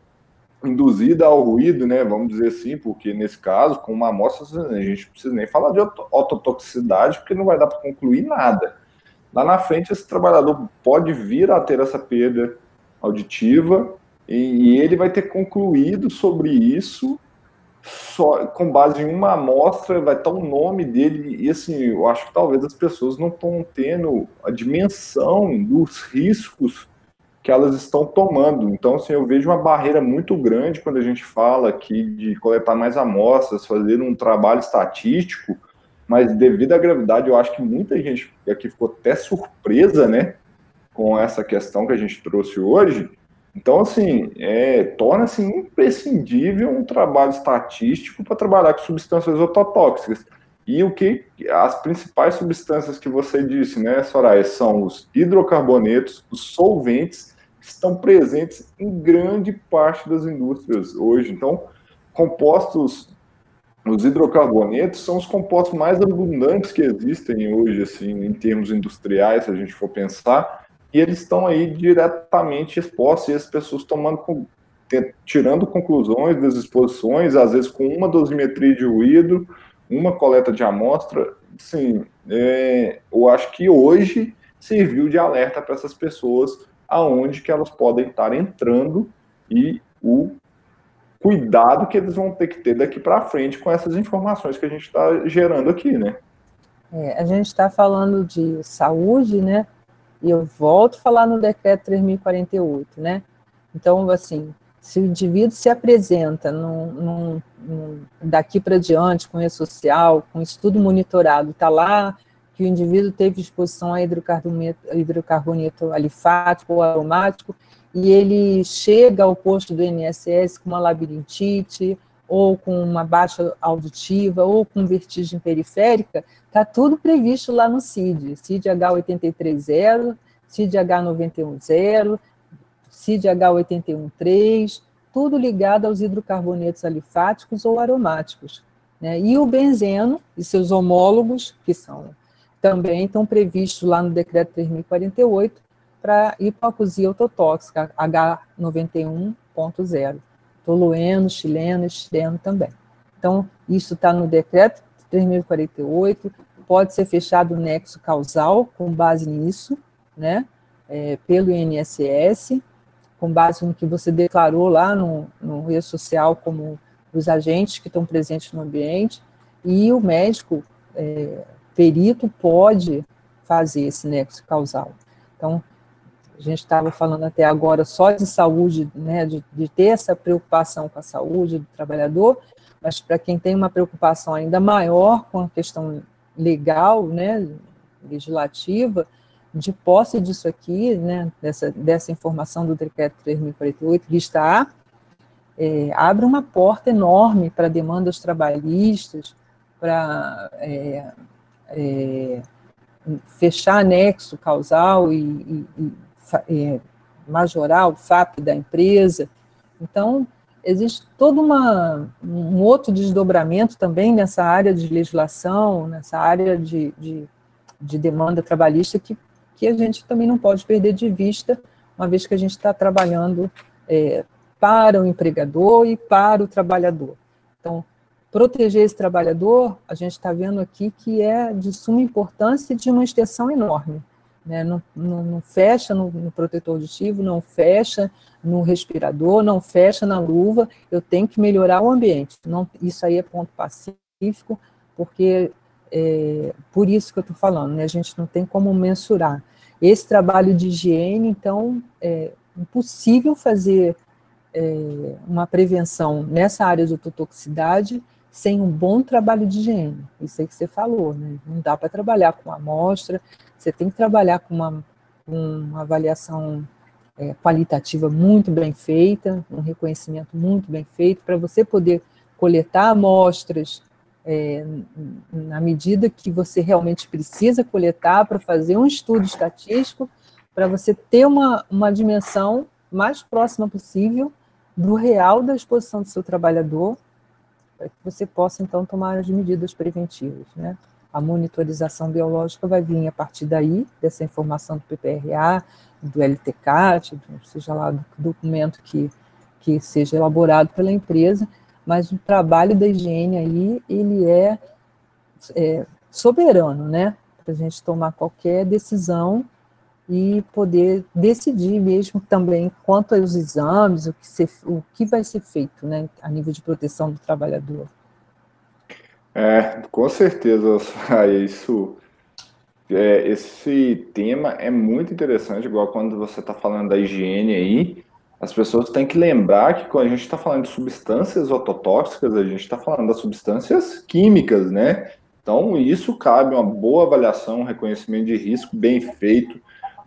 induzida ao ruído, né, vamos dizer assim, porque nesse caso, com uma amostra, a gente não precisa nem falar de ototoxicidade, porque não vai dar para concluir nada. Lá na frente, esse trabalhador pode vir a ter essa perda auditiva e, ele vai ter concluído sobre isso só com base em uma amostra vai estar o nome dele. E assim eu acho que talvez as pessoas não estão tendo a dimensão dos riscos que elas estão tomando. Então assim eu vejo uma barreira muito grande quando a gente fala aqui de coletar mais amostras fazer um trabalho estatístico mas devido à gravidade eu acho que muita gente aqui ficou até surpresa né com essa questão que a gente trouxe hoje então, assim, é, torna-se imprescindível um trabalho estatístico para trabalhar com substâncias ototóxicas. E o que as principais substâncias que você disse, né, Soraya, são os hidrocarbonetos, os solventes, que estão presentes em grande parte das indústrias hoje. Então, compostos, os hidrocarbonetos são os compostos mais abundantes que existem hoje, assim, em termos industriais, se a gente for pensar e eles estão aí diretamente expostos e as pessoas tomando, tirando conclusões das exposições, às vezes com uma dosimetria de ruído, uma coleta de amostra, sim, é, eu acho que hoje serviu de alerta para essas pessoas aonde que elas podem estar entrando e o cuidado que eles vão ter que ter daqui para frente com essas informações que a gente está gerando aqui, né? É, a gente está falando de saúde, né? E eu volto a falar no decreto 3048, né? Então, assim, se o indivíduo se apresenta num, num, num, daqui para diante com rede social, com estudo monitorado, está lá que o indivíduo teve exposição a hidrocarboneto, alifático ou aromático, e ele chega ao posto do INSS com uma labirintite, ou com uma baixa auditiva, ou com vertigem periférica, está tudo previsto lá no CID, CID H830, CID H910, CID H813, tudo ligado aos hidrocarbonetos alifáticos ou aromáticos. Né? E o benzeno e seus homólogos, que são também estão previstos lá no decreto 3048 para hipoacusia autotóxica H91.0 tolueno, chileno, chileno também. Então, isso está no decreto 3048, pode ser fechado o nexo causal com base nisso, né, é, pelo INSS, com base no que você declarou lá no, no rede social como os agentes que estão presentes no ambiente, e o médico é, perito pode fazer esse nexo causal. Então, a gente estava falando até agora só de saúde, né, de, de ter essa preocupação com a saúde do trabalhador, mas para quem tem uma preocupação ainda maior com a questão legal, né, legislativa, de posse disso aqui, né, dessa, dessa informação do decreto 3048, lista A, é, abre uma porta enorme para demandas trabalhistas, para é, é, fechar anexo causal e, e, e é, majoral, FAP da empresa. Então, existe todo uma, um outro desdobramento também nessa área de legislação, nessa área de, de, de, demanda trabalhista que, que a gente também não pode perder de vista, uma vez que a gente está trabalhando é, para o empregador e para o trabalhador. Então, proteger esse trabalhador, a gente está vendo aqui que é de suma importância e de uma extensão enorme. Né? Não, não, não, fecha no, no, protetor auditivo, não fecha no respirador, não fecha na luva, eu tenho que melhorar o ambiente. Não, isso aí é ponto pacífico, porque é, por isso que eu estou falando, né? a gente não tem como mensurar. Esse trabalho de higiene, então, é impossível fazer é, uma prevenção nessa área de ototoxicidade sem um bom trabalho de higiene. Isso aí que você falou, né? Não dá para trabalhar com amostra, você tem que trabalhar com uma, uma avaliação é, qualitativa muito bem feita, um reconhecimento muito bem feito, para você poder coletar amostras é, na medida que você realmente precisa coletar para fazer um estudo estatístico, para você ter uma, uma dimensão mais próxima possível do real da exposição do seu trabalhador para que você possa, então, tomar as medidas preventivas, né? A monitorização biológica vai vir a partir daí, dessa informação do PPRA, do LTCAT, seja lá do documento que, que seja elaborado pela empresa, mas o trabalho da higiene aí, ele é, é soberano, né? Para a gente tomar qualquer decisão e poder decidir mesmo também quanto aos exames, o que, ser, o que vai ser feito né, a nível de proteção do trabalhador. É, com certeza, isso. É, esse tema é muito interessante, igual quando você está falando da higiene aí, as pessoas têm que lembrar que quando a gente está falando de substâncias ototóxicas, a gente está falando das substâncias químicas, né? Então, isso cabe uma boa avaliação, um reconhecimento de risco bem feito,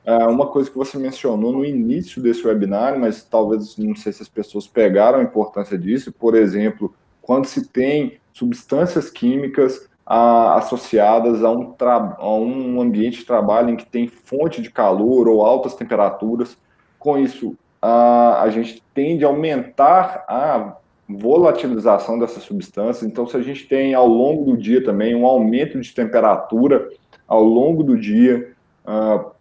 é, uma coisa que você mencionou no início desse webinar, mas talvez não sei se as pessoas pegaram a importância disso, por exemplo, quando se tem substâncias químicas a, associadas a um, a um ambiente de trabalho em que tem fonte de calor ou altas temperaturas, com isso a, a gente tende a aumentar a volatilização dessas substâncias. Então, se a gente tem ao longo do dia também um aumento de temperatura ao longo do dia, uh,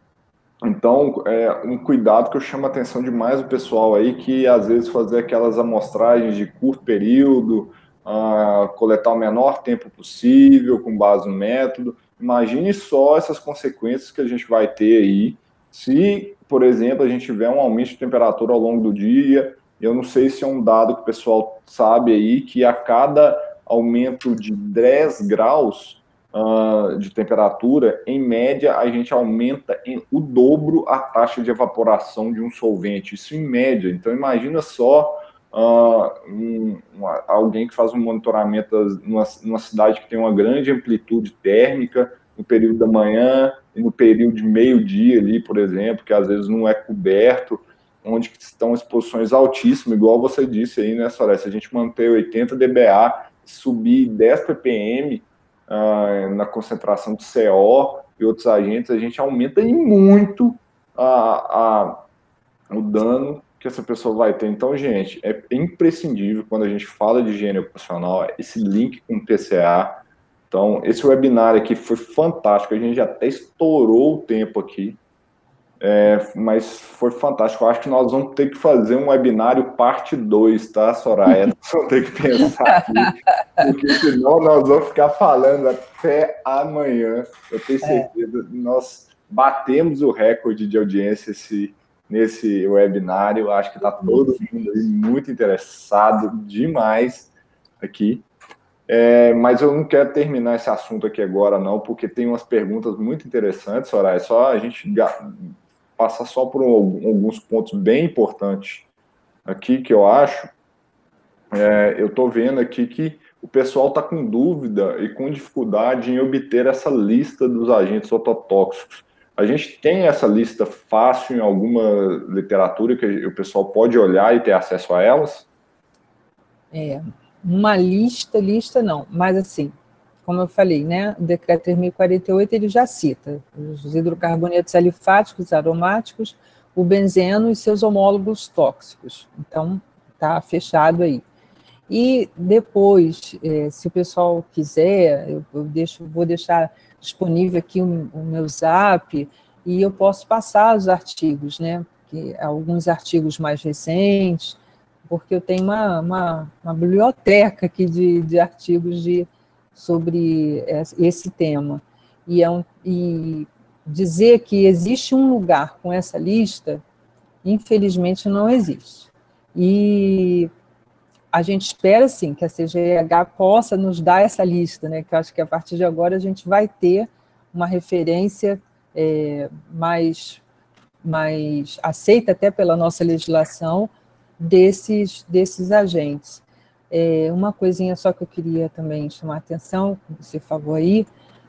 então, é um cuidado que eu chamo a atenção demais o pessoal aí, que às vezes fazer aquelas amostragens de curto período, uh, coletar o menor tempo possível, com base no método. Imagine só essas consequências que a gente vai ter aí, se, por exemplo, a gente tiver um aumento de temperatura ao longo do dia. Eu não sei se é um dado que o pessoal sabe aí, que a cada aumento de 10 graus, uh, de temperatura, em média, a gente aumenta em, o dobro a taxa de evaporação de um solvente. Isso em média. Então, imagina só uh, um, uma, alguém que faz um monitoramento numa, numa cidade que tem uma grande amplitude térmica no período da manhã e no período de meio-dia ali, por exemplo, que às vezes não é coberto, onde estão exposições altíssimas, igual você disse aí, né, Soraya? Se a gente manter 80 dBA, subir 10 ppm uh, na concentração de CO e outros agentes, a gente aumenta em muito a, a, o dano que essa pessoa vai ter. Então, gente, é imprescindível quando a gente fala de higiene ocupacional, esse link com o PCA. Então, esse webinar aqui foi fantástico, a gente até estourou o tempo aqui, é, mas foi fantástico. Eu acho que nós vamos ter que fazer um webinário parte 2, tá, Soraya? Nós vamos ter que pensar aqui, porque senão nós vamos ficar falando até amanhã. Eu tenho é. certeza. É. Nós batemos o recorde de audiência esse, nesse webinário. Acho que está todo mundo muito interessado demais aqui. É, mas eu não quero terminar esse assunto aqui agora, não, porque tem umas perguntas muito interessantes, Soraya. É só a gente passar só por alguns pontos bem importantes aqui que eu acho. É, eu estou vendo aqui que o pessoal está com dúvida e com dificuldade em obter essa lista dos agentes ototóxicos. A gente tem essa lista fácil em alguma literatura que o pessoal pode olhar e ter acesso a elas? É, uma lista, lista não, mas assim, como eu falei, né, o decreto 3048 ele já cita os hidrocarbonetos alifáticos, aromáticos, o benzeno e seus homólogos tóxicos. Então, está fechado aí. E depois, é, se o pessoal quiser, eu, eu deixo, vou deixar disponível aqui o, o, meu zap e eu posso passar os artigos, né? Que, alguns artigos mais recentes, porque eu tenho uma, uma, uma biblioteca aqui de, de artigos de sobre esse tema. E, é um, e dizer que existe um lugar com essa lista, infelizmente não existe. E a gente espera, sim, que a CGH possa nos dar essa lista, né? que eu acho que a partir de agora a gente vai ter uma referência é, mais, mais aceita até pela nossa legislação desses, desses agentes. É, uma coisinha só que eu queria também chamar a atenção, você falou aí,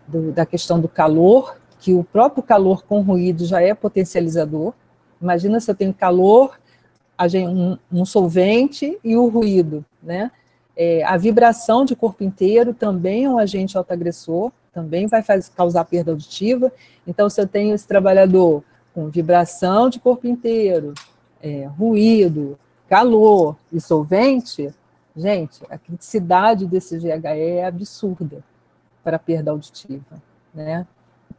do, da questão do calor, que o próprio calor com ruído já é potencializador. Imagina se eu tenho calor, um, um solvente e o ruído, né? É, a vibração de corpo inteiro também é um agente autoagressor, também vai causar perda auditiva. Então, se eu tenho esse trabalhador com vibração de corpo inteiro, é, ruído, calor e solvente, Gente, a criticidade desse GHE é absurda para a perda auditiva, né?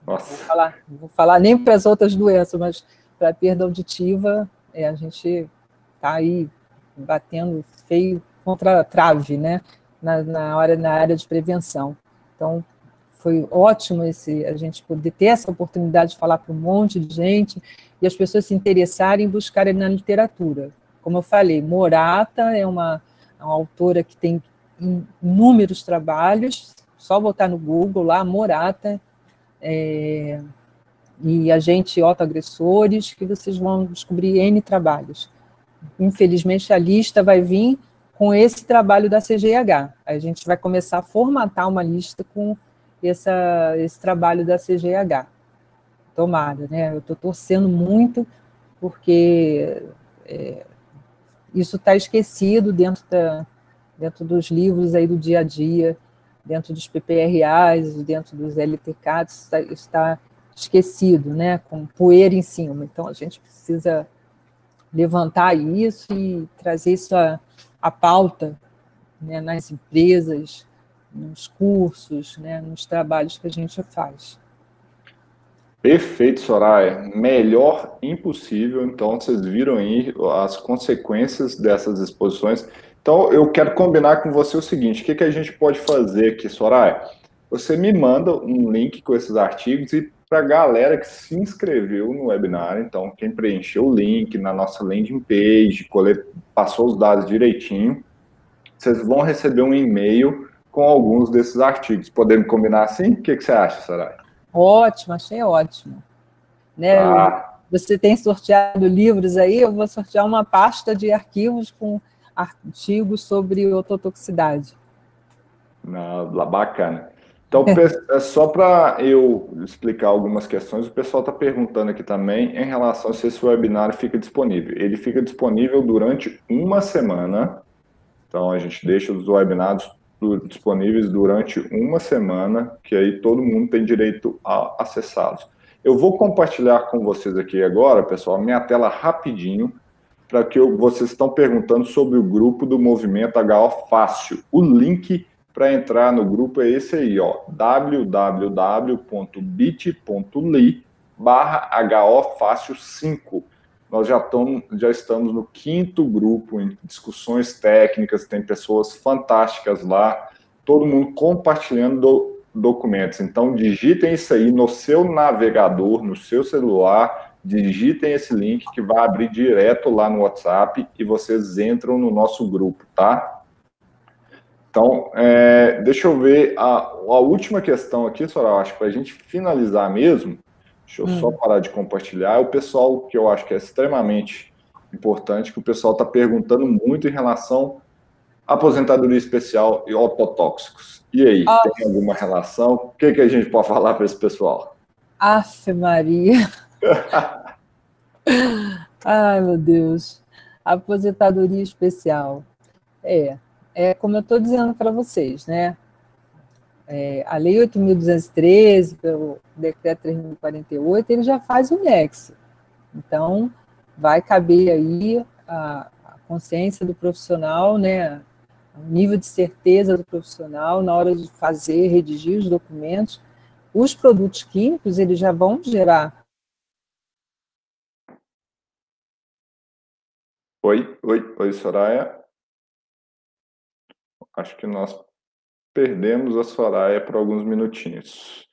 Nossa. Vou falar, vou falar nem para as outras doenças, mas para a perda auditiva, é, a gente está aí batendo feio contra a trave, né? Na, na, hora, na área de prevenção. Então, foi ótimo esse, a gente poder ter essa oportunidade de falar para um monte de gente e as pessoas se interessarem em buscarem na literatura. Como eu falei, Morata é uma é uma autora que tem inúmeros trabalhos, só botar no Google lá, Morata, é, e agente autoagressores, que vocês vão descobrir N trabalhos. Infelizmente, a lista vai vir com esse trabalho da CGH. A gente vai começar a formatar uma lista com essa, esse trabalho da CGH. Tomada, né? Eu estou torcendo muito, porque é, isso está esquecido dentro, da, dentro dos livros aí do dia a dia, dentro dos PPRAs, dentro dos LTCAs, está, está esquecido, né, com poeira em cima. Então, a gente precisa levantar isso e trazer isso à, à pauta né, nas empresas, nos cursos, né, nos trabalhos que a gente faz. Perfeito, Soraya. Melhor impossível. Então, vocês viram aí as consequências dessas exposições. Então, eu quero combinar com você o seguinte: o que, que a gente pode fazer aqui, Soraya? Você me manda um link com esses artigos e para a galera que se inscreveu no webinar, então, quem preencheu o link na nossa landing page, passou os dados direitinho, vocês vão receber um e-mail com alguns desses artigos. Podemos combinar assim? O que, que você acha, Sarai? Ótimo, achei ótimo. Né? Ah. Você tem sorteado livros aí, eu vou sortear uma pasta de arquivos com artigos sobre ototoxicidade. Não, bacana. Então, é só para eu explicar algumas questões, o pessoal está perguntando aqui também em relação a se esse webinar fica disponível. Ele fica disponível durante uma semana. Então, a gente deixa os webinars disponíveis durante uma semana, que aí todo mundo tem direito a acessá-los. Eu vou compartilhar com vocês aqui agora, pessoal, minha tela rapidinho, para que eu, vocês estão perguntando sobre o grupo do Movimento HO Fácil. O link para entrar no grupo é esse aí, ó, www.bit.ly barra HO Fácil 5. Nós já, já estamos no quinto grupo em discussões técnicas, tem pessoas fantásticas lá, todo mundo compartilhando do, documentos. Então, digitem isso aí no seu navegador, no seu celular, digitem esse link que vai abrir direto lá no WhatsApp e vocês entram no nosso grupo, tá? Então, é, deixa eu ver a, a, última questão aqui, Soraya, acho que para a gente finalizar mesmo, deixa eu hum. só parar de compartilhar, é o pessoal que eu acho que é extremamente importante, que o pessoal está perguntando muito em relação à aposentadoria especial e ototóxicos. E aí, ah. tem alguma relação? O que, que a gente pode falar para esse pessoal? Afe Maria! Ai, meu Deus. Aposentadoria especial. É, é como eu estou dizendo para vocês, né? É, a Lei 8.213, pelo Decreto 3.048, ele já faz o nexo. Então, vai caber aí a, a consciência do profissional, né? O nível de certeza do profissional na hora de fazer, redigir os documentos. Os produtos químicos, eles já vão gerar Oi, oi, oi, Soraya acho que nós perdemos a Soraya por alguns minutinhos.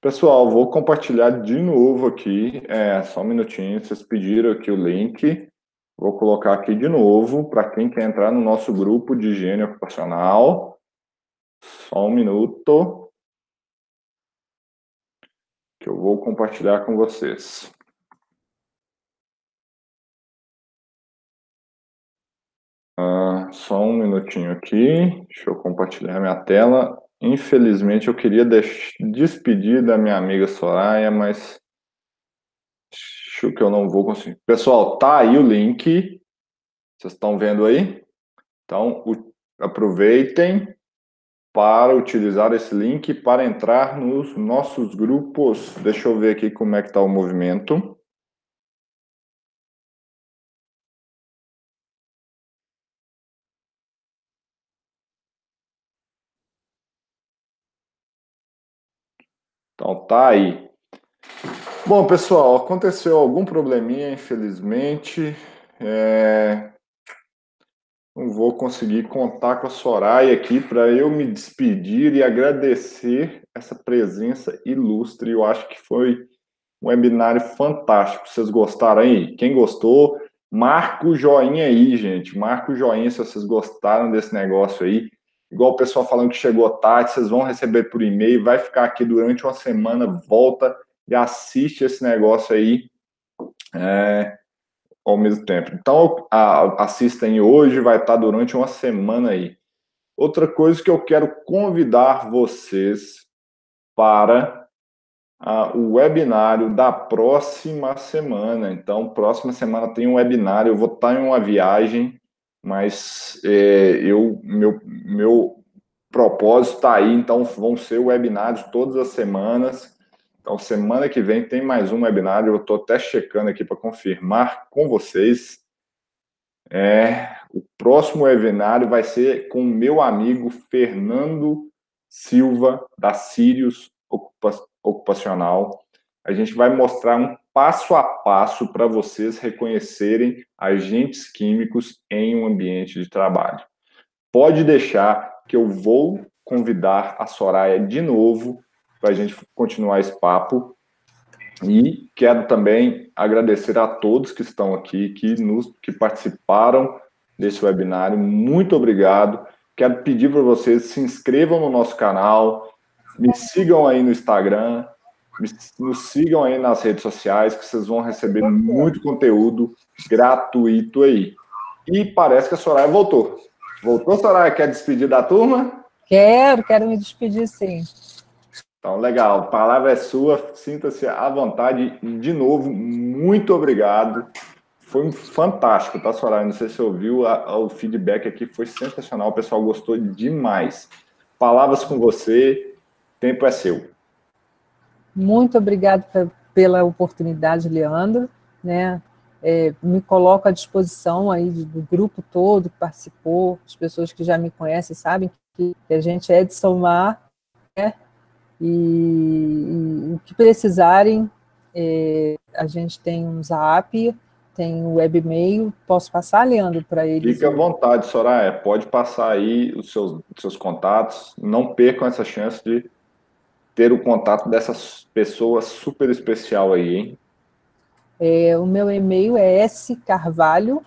Pessoal, vou compartilhar de novo aqui, é, só um minutinho, vocês pediram aqui o link, vou colocar aqui de novo para quem quer entrar no nosso grupo de higiene ocupacional. Só um minuto, que eu vou compartilhar com vocês. Ah, só um minutinho aqui, deixa eu compartilhar minha tela. Infelizmente, eu queria despedir da minha amiga Soraya, mas acho que eu não vou conseguir. Pessoal, tá aí o link. Vocês estão vendo aí? Então, aproveitem para utilizar esse link para entrar nos nossos grupos. Deixa eu ver aqui como é que está o movimento. Então tá aí. Bom, pessoal, aconteceu algum probleminha, infelizmente. É... Não vou conseguir contar com a Soraya aqui para eu me despedir e agradecer essa presença ilustre. Eu acho que foi um webinário fantástico. Vocês gostaram aí? Quem gostou, marca o joinha aí, gente. Marca o joinha se vocês gostaram desse negócio aí igual o pessoal falando que chegou tarde, vocês vão receber por e-mail, vai ficar aqui durante uma semana, volta e assiste esse negócio aí é, ao mesmo tempo. Então, a, assistem hoje, vai estar durante uma semana aí. Outra coisa que eu quero convidar vocês para o webinário da próxima semana. Então, próxima semana tem um webinário, eu vou estar em uma viagem, mas é, eu meu, meu propósito está aí, então vão ser webinários todas as semanas. Então, semana que vem tem mais um webinário, eu estou até checando aqui para confirmar com vocês. É, o próximo webinário vai ser com meu amigo Fernando Silva, da Sirius Ocupacional. A gente vai mostrar um passo a passo para vocês reconhecerem agentes químicos em um ambiente de trabalho. Pode deixar que eu vou convidar a Soraya de novo para a gente continuar esse papo. E quero também agradecer a todos que estão aqui, que, nos, que participaram desse webinário. Muito obrigado. quero pedir para vocês se inscrevam no nosso canal, me sigam aí no Instagram, nos sigam aí nas redes sociais, que vocês vão receber muito conteúdo gratuito aí. E parece que a Soraya voltou. Voltou, Soraya? Quer despedir da turma? Quero, quero me despedir sim. Então, legal. A palavra é sua. Sinta-se à vontade. De novo, muito obrigado. Foi fantástico, tá, Soraya? Não sei se você ouviu, a, o feedback aqui foi sensacional. O pessoal gostou demais. Palavras com você. Tempo é seu. Muito obrigado pela oportunidade, Leandro. Né? É, me coloco à disposição aí do grupo todo que participou, as pessoas que já me conhecem sabem que, a gente é de somar, né? E, o que precisarem, é, a gente tem um zap, tem o um webmail, posso passar, Leandro, para eles? Fique à vontade, Soraya, pode passar aí os seus, os seus contatos, não percam essa chance de ter o contato dessa pessoa super especial aí, hein? É, o meu e-mail é scarvalho,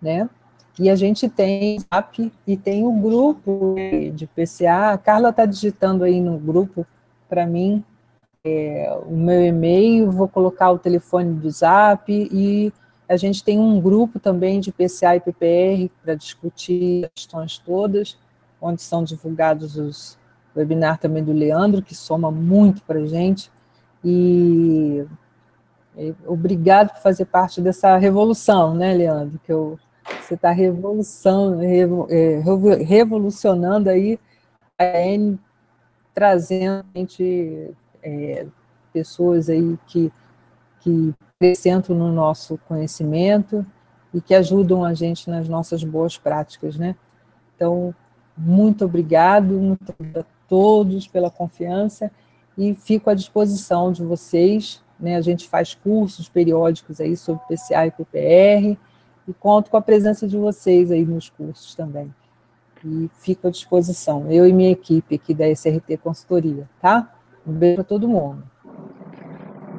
né? E a gente tem app e tem o grupo de PCA. A Carla está digitando aí no grupo para mim é, o meu e-mail, vou colocar o telefone do Zap e a gente tem um grupo também de PCA e PPR para discutir as questões todas, onde são divulgados os webinars também do Leandro, que soma muito para a gente. E obrigado por fazer parte dessa revolução, né, Leandro? Que eu, você está revolução, é, revolucionando aí a N, trazendo gente, é, pessoas aí que, que acrescentam no nosso conhecimento e que ajudam a gente nas nossas boas práticas, né? Então, muito obrigado, muito obrigado a todos pela confiança e fico à disposição de vocês. Né? A gente faz cursos periódicos aí sobre PCA e PPR e conto com a presença de vocês aí nos cursos também. E fico à disposição, eu e minha equipe aqui da SRT Consultoria, tá? Um beijo para todo mundo.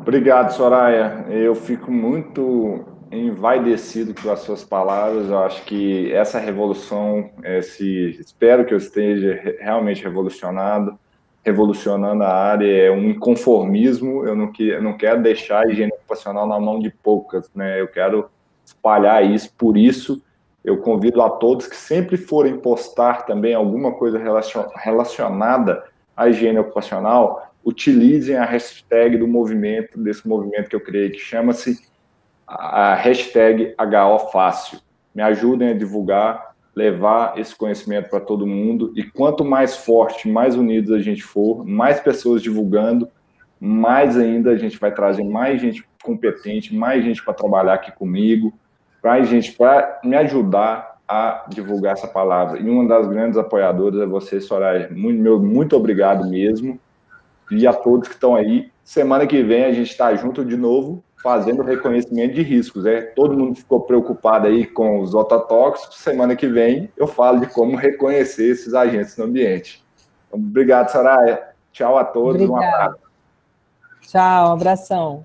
Obrigado, Soraya. Eu fico muito envaidecido com as suas palavras. Eu acho que essa revolução, esse, espero que eu esteja realmente revolucionado, revolucionando a área, é um inconformismo. Eu não, que, eu não quero deixar a higiene ocupacional na mão de poucas, né? Eu quero espalhar isso. Por isso, eu convido a todos que sempre forem postar também alguma coisa relacionada à higiene ocupacional, utilizem a hashtag do movimento, desse movimento que eu criei, que chama-se a hashtag HO Fácil. Me ajudem a divulgar, levar esse conhecimento para todo mundo. E quanto mais forte, mais unidos a gente for, mais pessoas divulgando, mais ainda a gente vai trazer mais gente competente, mais gente para trabalhar aqui comigo, mais gente para me ajudar a divulgar essa palavra. E uma das grandes apoiadoras é você, Soraya. Muito, meu, muito obrigado mesmo. E a todos que estão aí. Semana que vem a gente está junto de novo fazendo reconhecimento de riscos. É, todo mundo ficou preocupado aí com os ototóxicos. Semana que vem eu falo de como reconhecer esses agentes no ambiente. Então, obrigado, Saraya. Tchau a todos. Obrigada. Um abraço. Tchau, um abração.